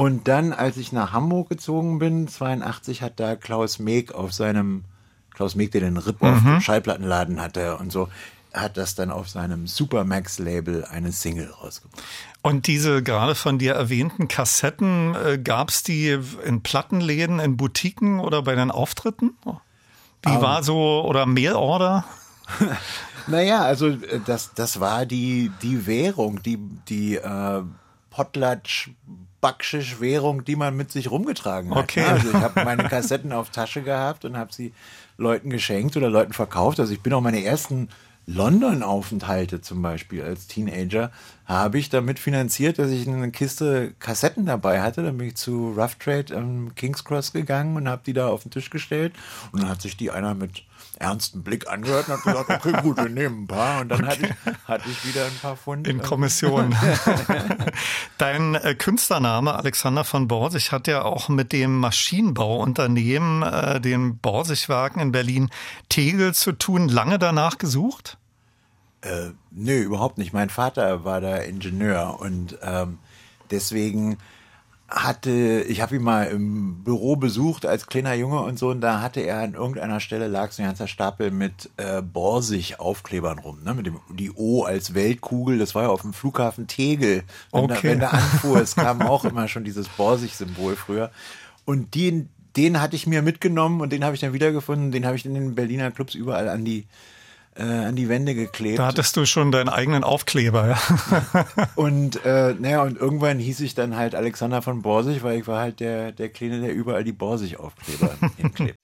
Und dann, als ich nach Hamburg gezogen bin, 82, hat da Klaus Meek auf seinem, Klaus Meek, der den Rip-Off Mhm. Schallplattenladen hatte und so, hat das dann auf seinem Supermax-Label eine Single rausgebracht. Und diese gerade von dir erwähnten Kassetten, äh, gab es die in Plattenläden, in Boutiquen oder bei den Auftritten? Wie Ähm. war so, oder Mailorder? <laughs> Naja, also äh, das, das war die, die Währung, die, die äh, Potlatsch Backschisch Währung, die man mit sich rumgetragen hat. Okay. ne? Also ich <laughs> habe meine Kassetten auf Tasche gehabt und habe sie Leuten geschenkt oder Leuten verkauft. Also ich bin auch meine ersten London-Aufenthalte zum Beispiel als Teenager habe ich damit finanziert, dass ich eine Kiste Kassetten dabei hatte. Dann bin ich zu Rough Trade am King's Cross gegangen und habe die da auf den Tisch gestellt. Und dann hat sich die einer mit ernstem Blick angehört und hat gesagt, okay, gut, wir nehmen ein paar. Und dann hatte ich, hatte ich wieder ein paar Pfund. In Kommission. <laughs> Dein äh, Künstlername Alexander von Borsig hat ja auch mit dem Maschinenbauunternehmen, äh, den Borsigwerken in Berlin Tegel zu tun. Lange danach gesucht? Äh, nö, überhaupt nicht. Mein Vater war da Ingenieur und ähm, deswegen hatte, ich habe ihn mal im Büro besucht als kleiner Junge und so und da hatte er an irgendeiner Stelle lag so ein ganzer Stapel mit äh, Borsig-Aufklebern rum, ne? mit dem die O als Weltkugel, das war ja auf dem Flughafen Tegel. Wenn, Okay. da, wenn der anfuhr, es kam <laughs> auch immer schon dieses Borsig-Symbol früher und den, den hatte ich mir mitgenommen und den habe ich dann wiedergefunden, den habe ich in den Berliner Clubs überall an die äh, an die Wände geklebt. Da hattest du schon deinen eigenen Aufkleber, ja. <laughs> Und äh, naja, und irgendwann hieß ich dann halt Alexander von Borsig, weil ich war halt der, der Kleine, der überall die Borsig-Aufkleber hinklebt.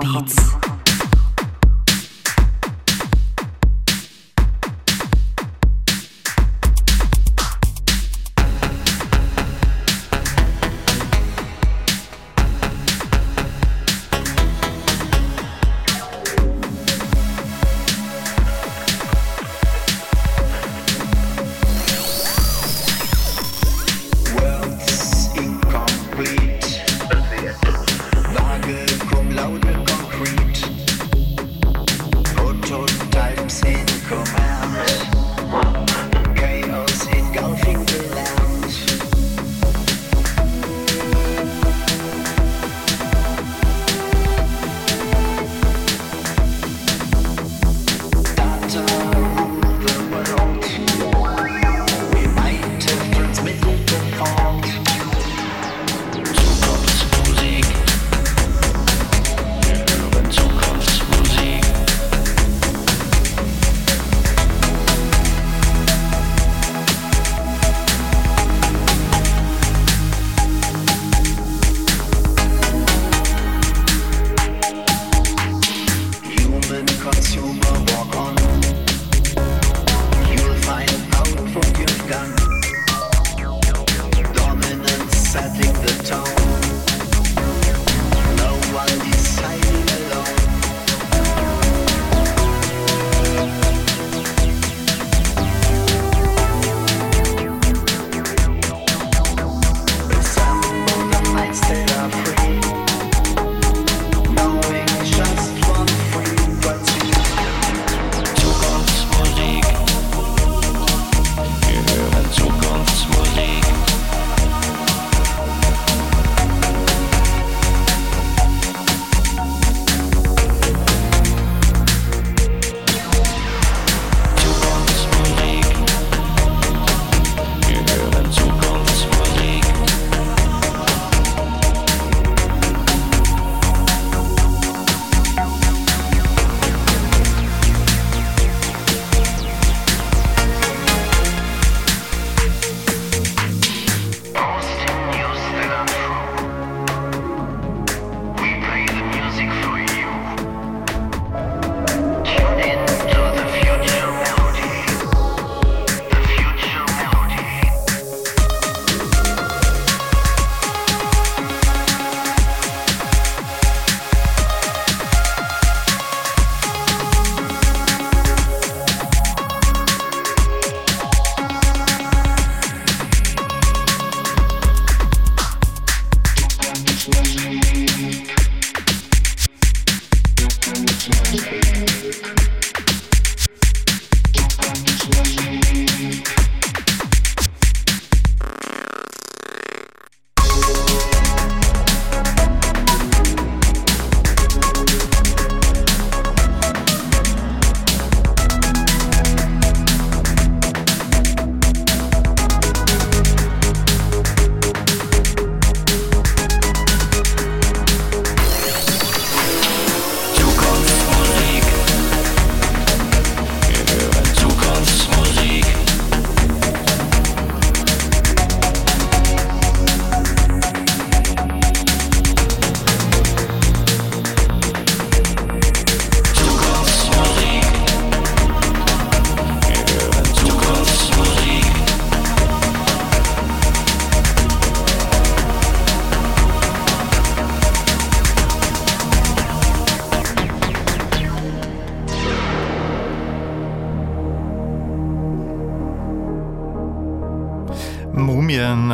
Beats.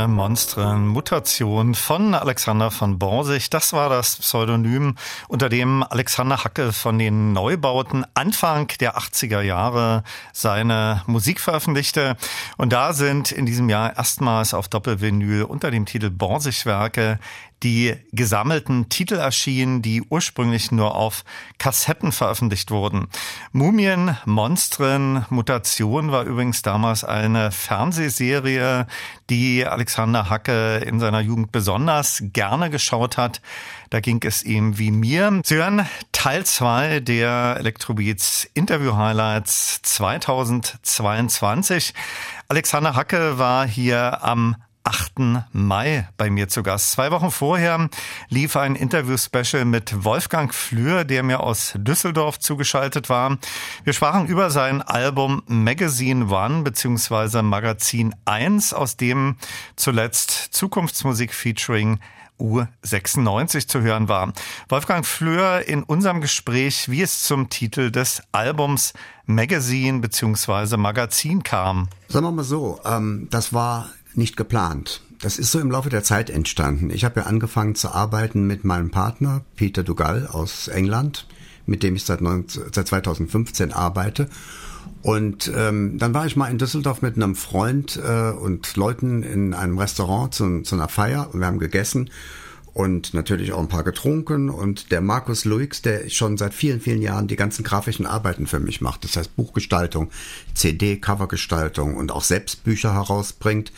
Monstren Mutation von Alexander von Borsig. Das war das Pseudonym, unter dem Alexander Hacke von den Neubauten Anfang der 80er Jahre seine Musik veröffentlichte. Und da sind in diesem Jahr erstmals auf Doppelvinyl unter dem Titel Borsig-Werke die gesammelten Titel erschienen, die ursprünglich nur auf Kassetten veröffentlicht wurden. Mumien, Monstren, Mutation war übrigens damals eine Fernsehserie, die Alexander Hacke in seiner Jugend besonders gerne geschaut hat. Da ging es ihm wie mir. Sie hören Teil 2 der Electrobeats Interview Highlights 2022. Alexander Hacke war hier am 8. Mai bei mir zu Gast. Zwei Wochen vorher lief ein Interview-Special mit Wolfgang Flür, der mir aus Düsseldorf zugeschaltet war. Wir sprachen über sein Album Magazine One bzw. Magazin 1, aus dem zuletzt Zukunftsmusik featuring U96 zu hören war. Wolfgang Fleur in unserem Gespräch, wie es zum Titel des Albums Magazine bzw. Magazin kam. Sagen wir mal so, ähm, das war nicht geplant. Das ist so im Laufe der Zeit entstanden. Ich habe ja angefangen zu arbeiten mit meinem Partner Peter Dugal aus England, mit dem ich seit, 19, seit 2015 arbeite. Und ähm, dann war ich mal in Düsseldorf mit einem Freund äh, und Leuten in einem Restaurant zu, zu einer Feier und wir haben gegessen und natürlich auch ein paar getrunken. Und der Markus Luix, der schon seit vielen, vielen Jahren die ganzen grafischen Arbeiten für mich macht, das heißt Buchgestaltung, CD, Covergestaltung und auch selbst Bücher herausbringt.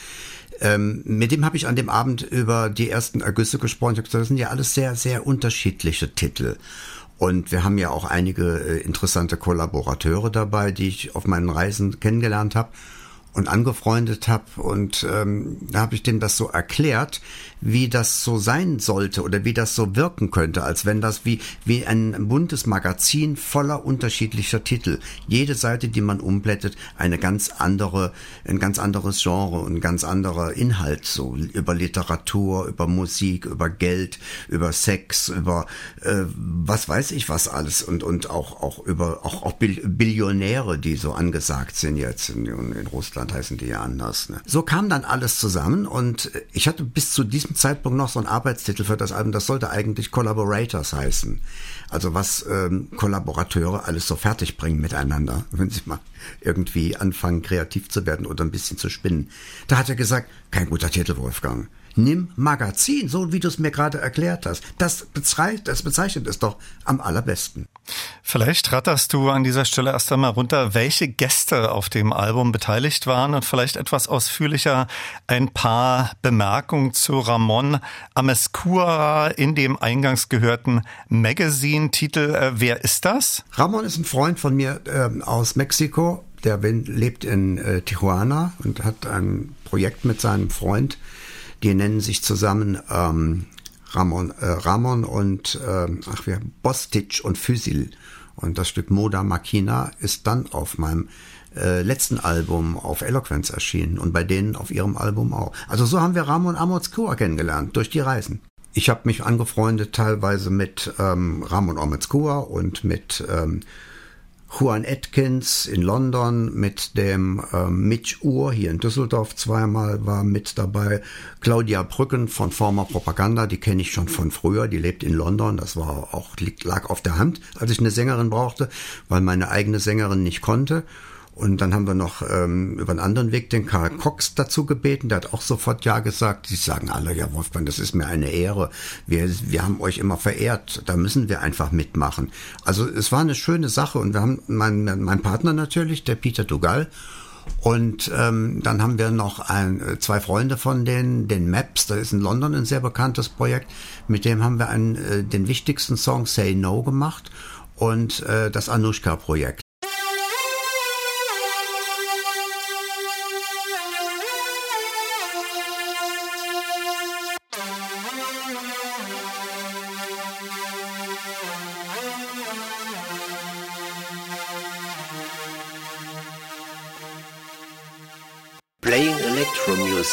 Ähm, mit dem habe ich an dem Abend über die ersten Ergüsse gesprochen. Ich habe gesagt, das sind ja alles sehr, sehr unterschiedliche Titel. Und wir haben ja auch einige äh, interessante Kollaborateure dabei, die ich auf meinen Reisen kennengelernt habe und angefreundet habe. Und ähm, da habe ich dem das so erklärt, wie das so sein sollte oder wie das so wirken könnte, als wenn das wie, wie ein buntes Magazin voller unterschiedlicher Titel. Jede Seite, die man umblättet, eine ganz andere, ein ganz anderes Genre und ganz anderer Inhalt, so über Literatur, über Musik, über Geld, über Sex, über äh, was weiß ich was alles und, und auch, auch über auch, auch Billionäre, die so angesagt sind jetzt. In, in Russland heißen die ja anders. Ne? So kam dann alles zusammen und ich hatte bis zu diesem Zeitpunkt noch so ein Arbeitstitel für das Album, das sollte eigentlich Collaborators heißen. Also was ähm, Kollaborateure alles so fertig bringen miteinander, <laughs> wenn sie mal irgendwie anfangen, kreativ zu werden oder ein bisschen zu spinnen. Da hat er gesagt, kein guter Titel, Wolfgang nimm Magazin, so wie du es mir gerade erklärt hast. Das, bezeichnet, das bezeichnet es doch am allerbesten. Vielleicht ratterst du an dieser Stelle erst einmal runter, welche Gäste auf dem Album beteiligt waren und vielleicht etwas ausführlicher ein paar Bemerkungen zu Ramon Amescura in dem eingangs gehörten Magazine-Titel. Äh, wer ist das? Ramon ist ein Freund von mir äh, aus Mexiko. Der lebt in äh, Tijuana und hat ein Projekt mit seinem Freund die nennen sich zusammen ähm, Ramon, äh, Ramon und äh, ach wir Bostic und Physil. Und das Stück Moda Machina ist dann auf meinem äh, letzten Album auf Eloquence erschienen und bei denen auf ihrem Album auch. Also so haben wir Ramon Amotskua kennengelernt durch die Reisen. Ich habe mich angefreundet teilweise mit ähm, Ramon Amotskua und mit ähm, Juan Atkins in London mit dem äh, Mitch Uhr hier in Düsseldorf zweimal war mit dabei. Claudia Brücken von Former Propaganda, die kenne ich schon von früher, die lebt in London. Das war auch lag auf der Hand, als ich eine Sängerin brauchte, weil meine eigene Sängerin nicht konnte. Und dann haben wir noch ähm, über einen anderen Weg den Karl Cox dazu gebeten. Der hat auch sofort Ja gesagt. Die sagen alle, ja Wolfgang, das ist mir eine Ehre. Wir, wir haben euch immer verehrt. Da müssen wir einfach mitmachen. Also es war eine schöne Sache. Und wir haben mein, mein Partner natürlich, der Peter Dugal. Und ähm, dann haben wir noch ein, zwei Freunde von denen, den Maps, da ist in London ein sehr bekanntes Projekt. Mit dem haben wir einen, äh, den wichtigsten Song Say No gemacht und äh, das Anushka-Projekt.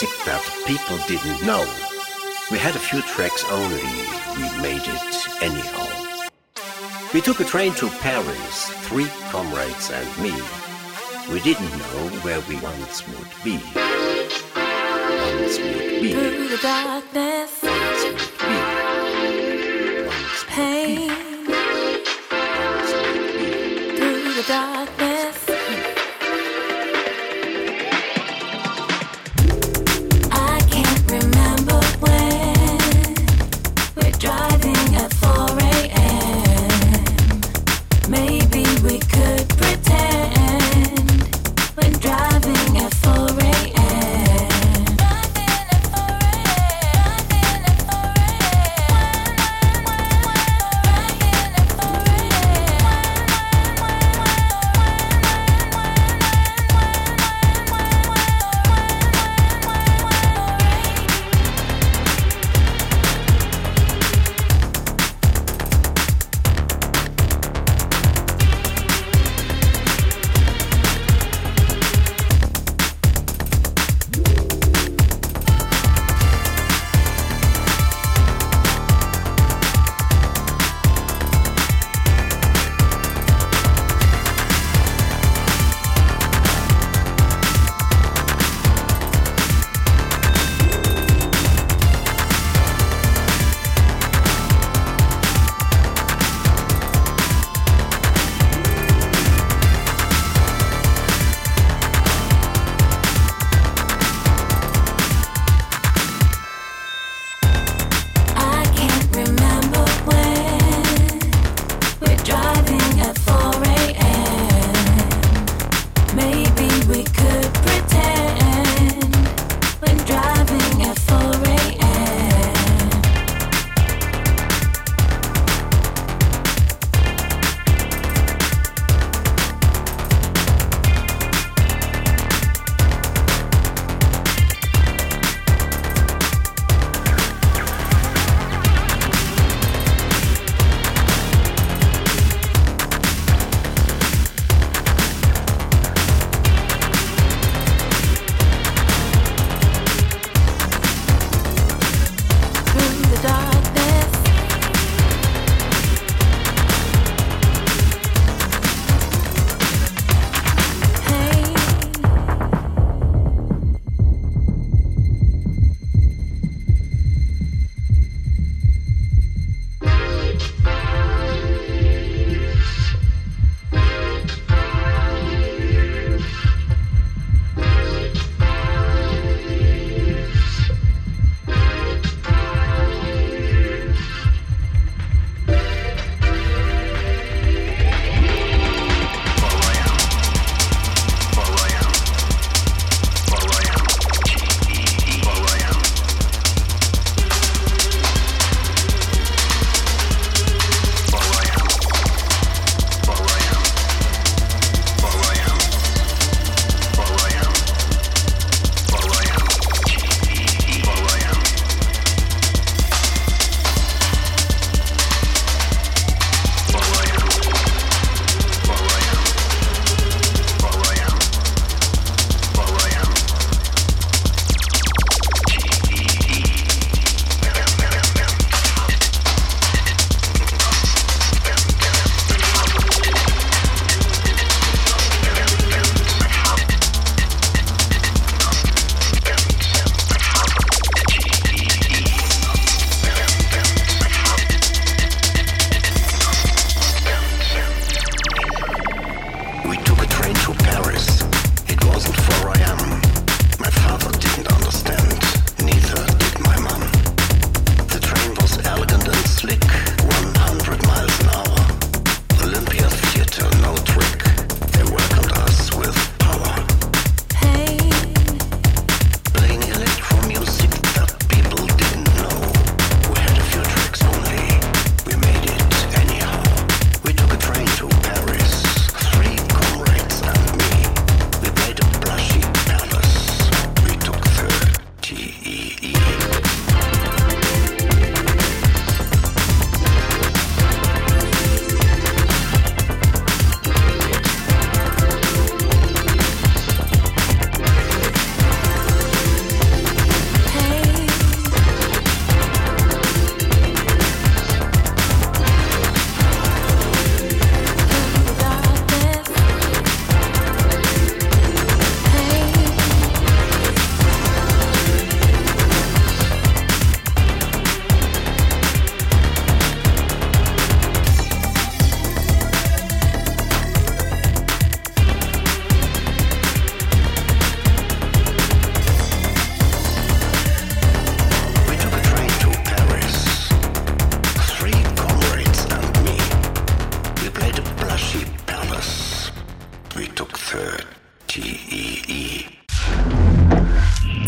Music that people didn't know. We had a few tracks only, we made it anyhow. We took a train to Paris, three comrades and me. We didn't know where we once would be. Once would be. Through the darkness. Once would be. Once pain. Once would be. Through the darkness.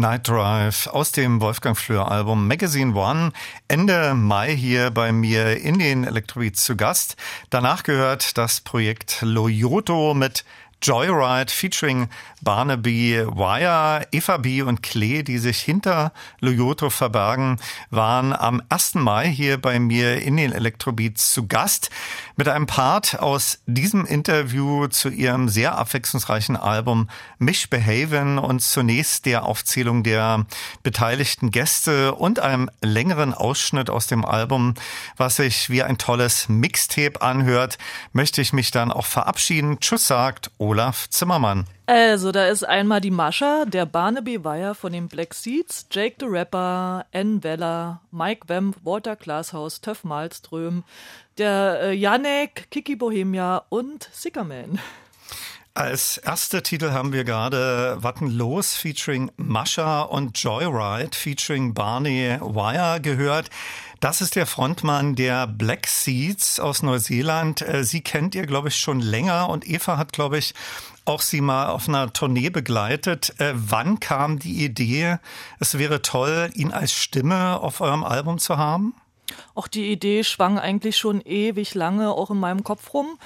Night Drive aus dem Wolfgang Fleur Album Magazine One. Ende Mai hier bei mir in den Electrobeats zu Gast. Danach gehört das Projekt Loyoto mit Joyride featuring Barnaby Wire, Eva B. und Klee, die sich hinter Loyoto verbergen, waren am 1. Mai hier bei mir in den Electrobeats zu Gast mit einem Part aus diesem Interview zu ihrem sehr abwechslungsreichen Album Mishbehaven und zunächst der Aufzählung der beteiligten Gäste und einem längeren Ausschnitt aus dem Album, was sich wie ein tolles Mixtape anhört, möchte ich mich dann auch verabschieden. Tschüss sagt Olaf Zimmermann. Also, da ist einmal die Mascha, der Barnaby Wire von den Black Seeds, Jake the Rapper, Ann Weller, Mike Wemp, Walter Glashaus, Töff Malström, der äh, Janek, Kiki Bohemia und Sickerman. Als erster Titel haben wir gerade Wattenlos featuring Mascha und Joyride featuring Barney Wire gehört. Das ist der Frontmann der Black Seeds aus Neuseeland. Äh, Sie kennt ihr, glaube ich, schon länger und Eva hat, glaube ich, auch Sie mal auf einer Tournee begleitet. Äh, wann kam die Idee, es wäre toll, ihn als Stimme auf eurem Album zu haben? Auch die Idee schwang eigentlich schon ewig lange auch in meinem Kopf rum.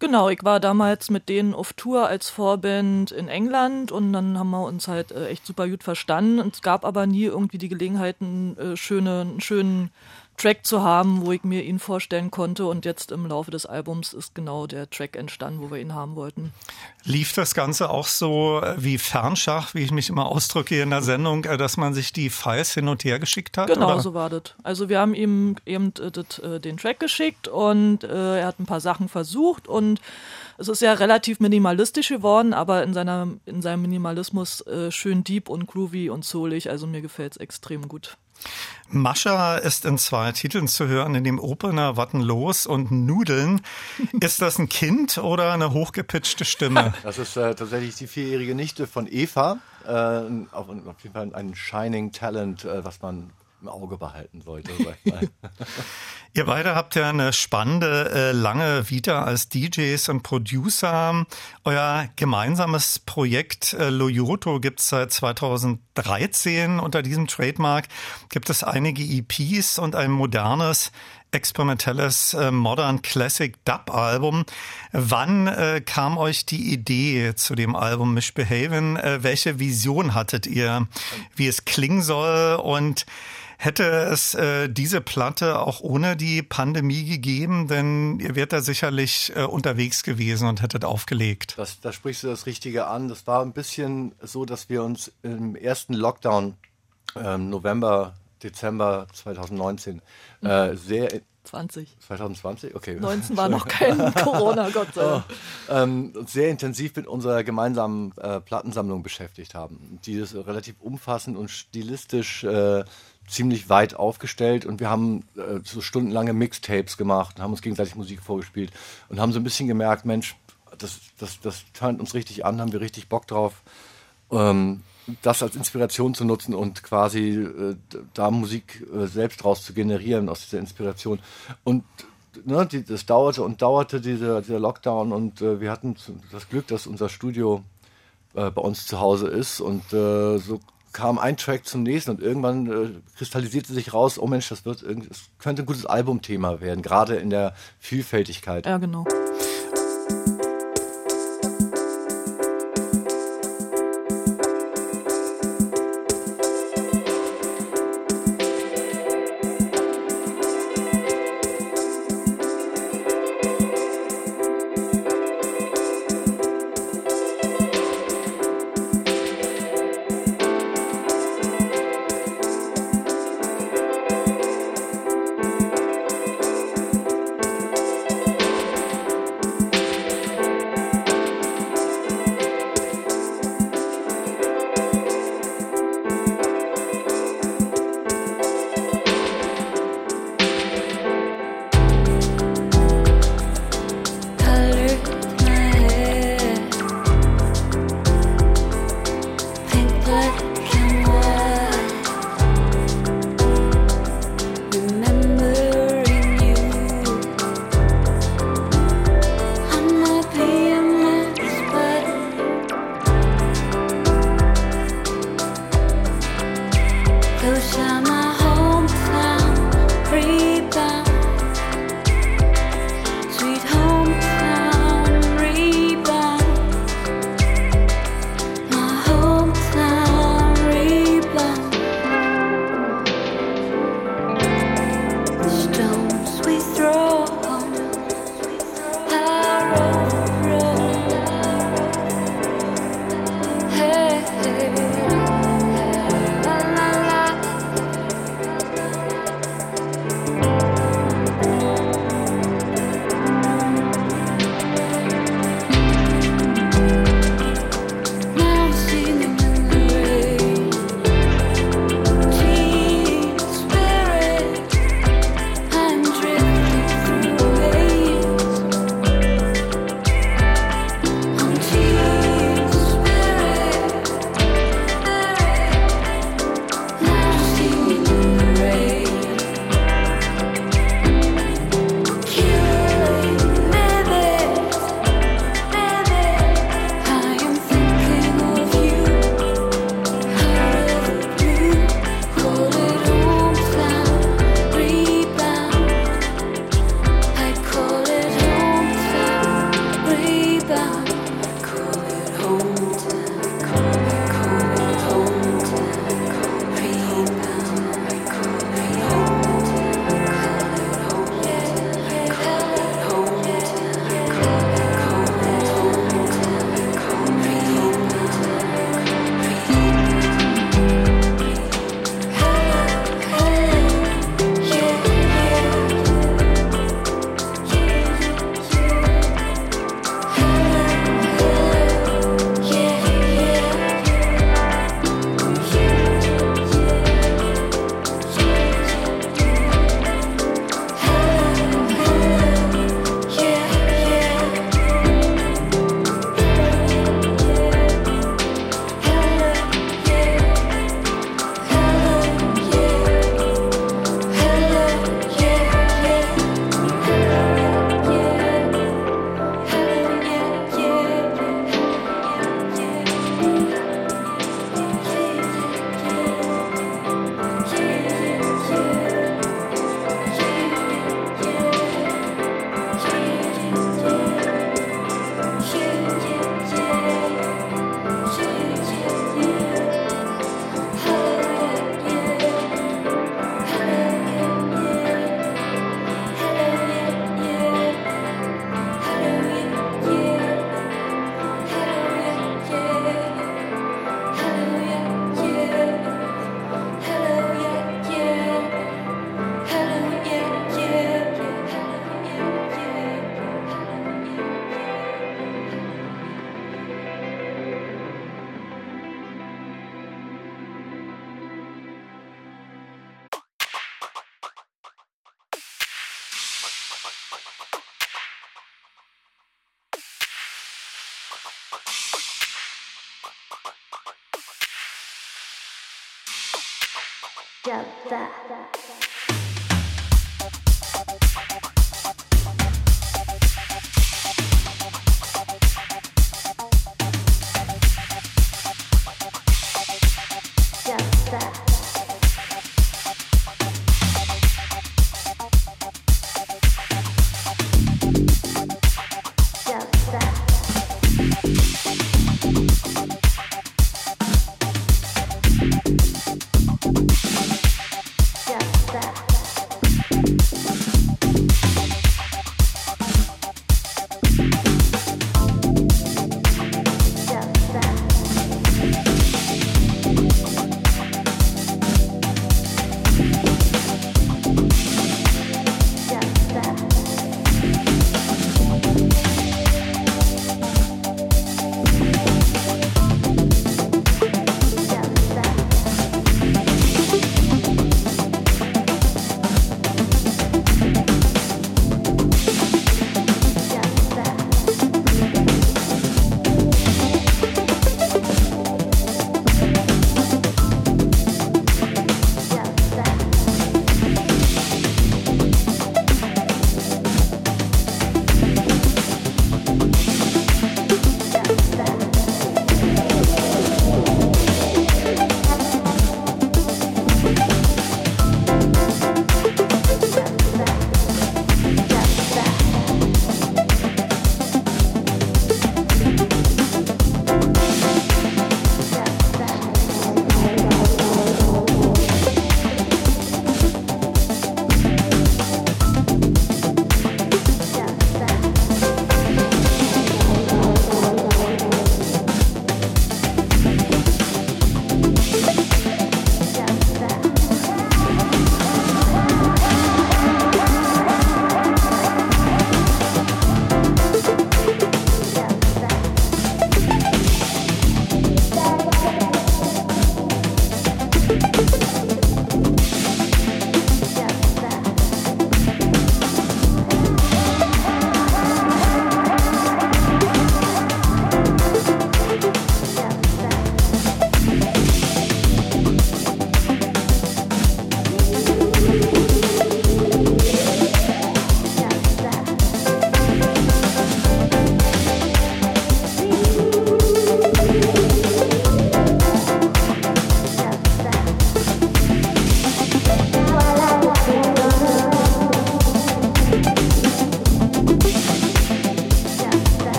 Genau, ich war damals mit denen auf Tour als Vorband in England und dann haben wir uns halt äh, echt super gut verstanden. Es gab aber nie irgendwie die Gelegenheit, äh, einen schönen Track zu haben, wo ich mir ihn vorstellen konnte. Und jetzt im Laufe des Albums ist genau der Track entstanden, wo wir ihn haben wollten. Lief das Ganze auch so äh, wie Fernschach, wie ich mich immer ausdrücke in der Sendung, äh, dass man sich die Files hin und her geschickt hat? Genau, oder? so war das. Also wir haben ihm eben äh, den Track geschickt und er hat ein paar Sachen versucht und es ist ja relativ minimalistisch geworden, aber in, seiner, in seinem Minimalismus schön deep und groovy und soulig. Also mir gefällt es extrem gut. Mascha ist in zwei Titeln zu hören, in dem Opener Watten los und Nudeln. <laughs> Ist das ein Kind oder eine hochgepitchte Stimme? <laughs> Das ist äh, tatsächlich die vierjährige Nichte von Eva. Äh, auf, auf jeden Fall ein Shining Talent, äh, was man im Auge behalten sollte. Sag ich mal. <laughs> Ihr beide habt ja eine spannende, äh, lange Vita als DJs und Producer. Euer gemeinsames Projekt äh, Loyoto gibt es seit 2013 unter diesem Trademark. Gibt es einige EPs und ein modernes experimentelles äh, Modern Classic Dub Album. Wann kam euch die Idee zu dem Album Misbehaven? Äh, welche Vision hattet ihr, wie es klingen soll und Hätte es äh, diese Platte auch ohne die Pandemie gegeben, denn ihr wärt da sicherlich äh, unterwegs gewesen und hättet aufgelegt. Das, da sprichst du das Richtige an. Das war ein bisschen so, dass wir uns im ersten Lockdown ähm, November, Dezember 2019 äh, sehr 20. 2020? Okay. 19 war noch kein <laughs> Corona, Gott sei Dank. Oh, ähm, sehr intensiv mit unserer gemeinsamen äh, Plattensammlung beschäftigt haben. Die ist relativ umfassend und stilistisch äh, ziemlich weit aufgestellt und wir haben äh, so stundenlange Mixtapes gemacht und haben uns gegenseitig Musik vorgespielt und haben so ein bisschen gemerkt, Mensch, das, das, das turnt uns richtig an, haben wir richtig Bock drauf, ähm, das als Inspiration zu nutzen und quasi äh, da Musik äh, selbst draus zu generieren aus dieser Inspiration. Und ne, die, das dauerte und dauerte, dieser, dieser Lockdown und äh, wir hatten das Glück, dass unser Studio äh, bei uns zu Hause ist und äh, so kam ein Track zum nächsten und irgendwann äh, kristallisierte sich raus, oh Mensch, das wird das könnte ein gutes Albumthema werden, gerade in der Vielfältigkeit. Ja, genau.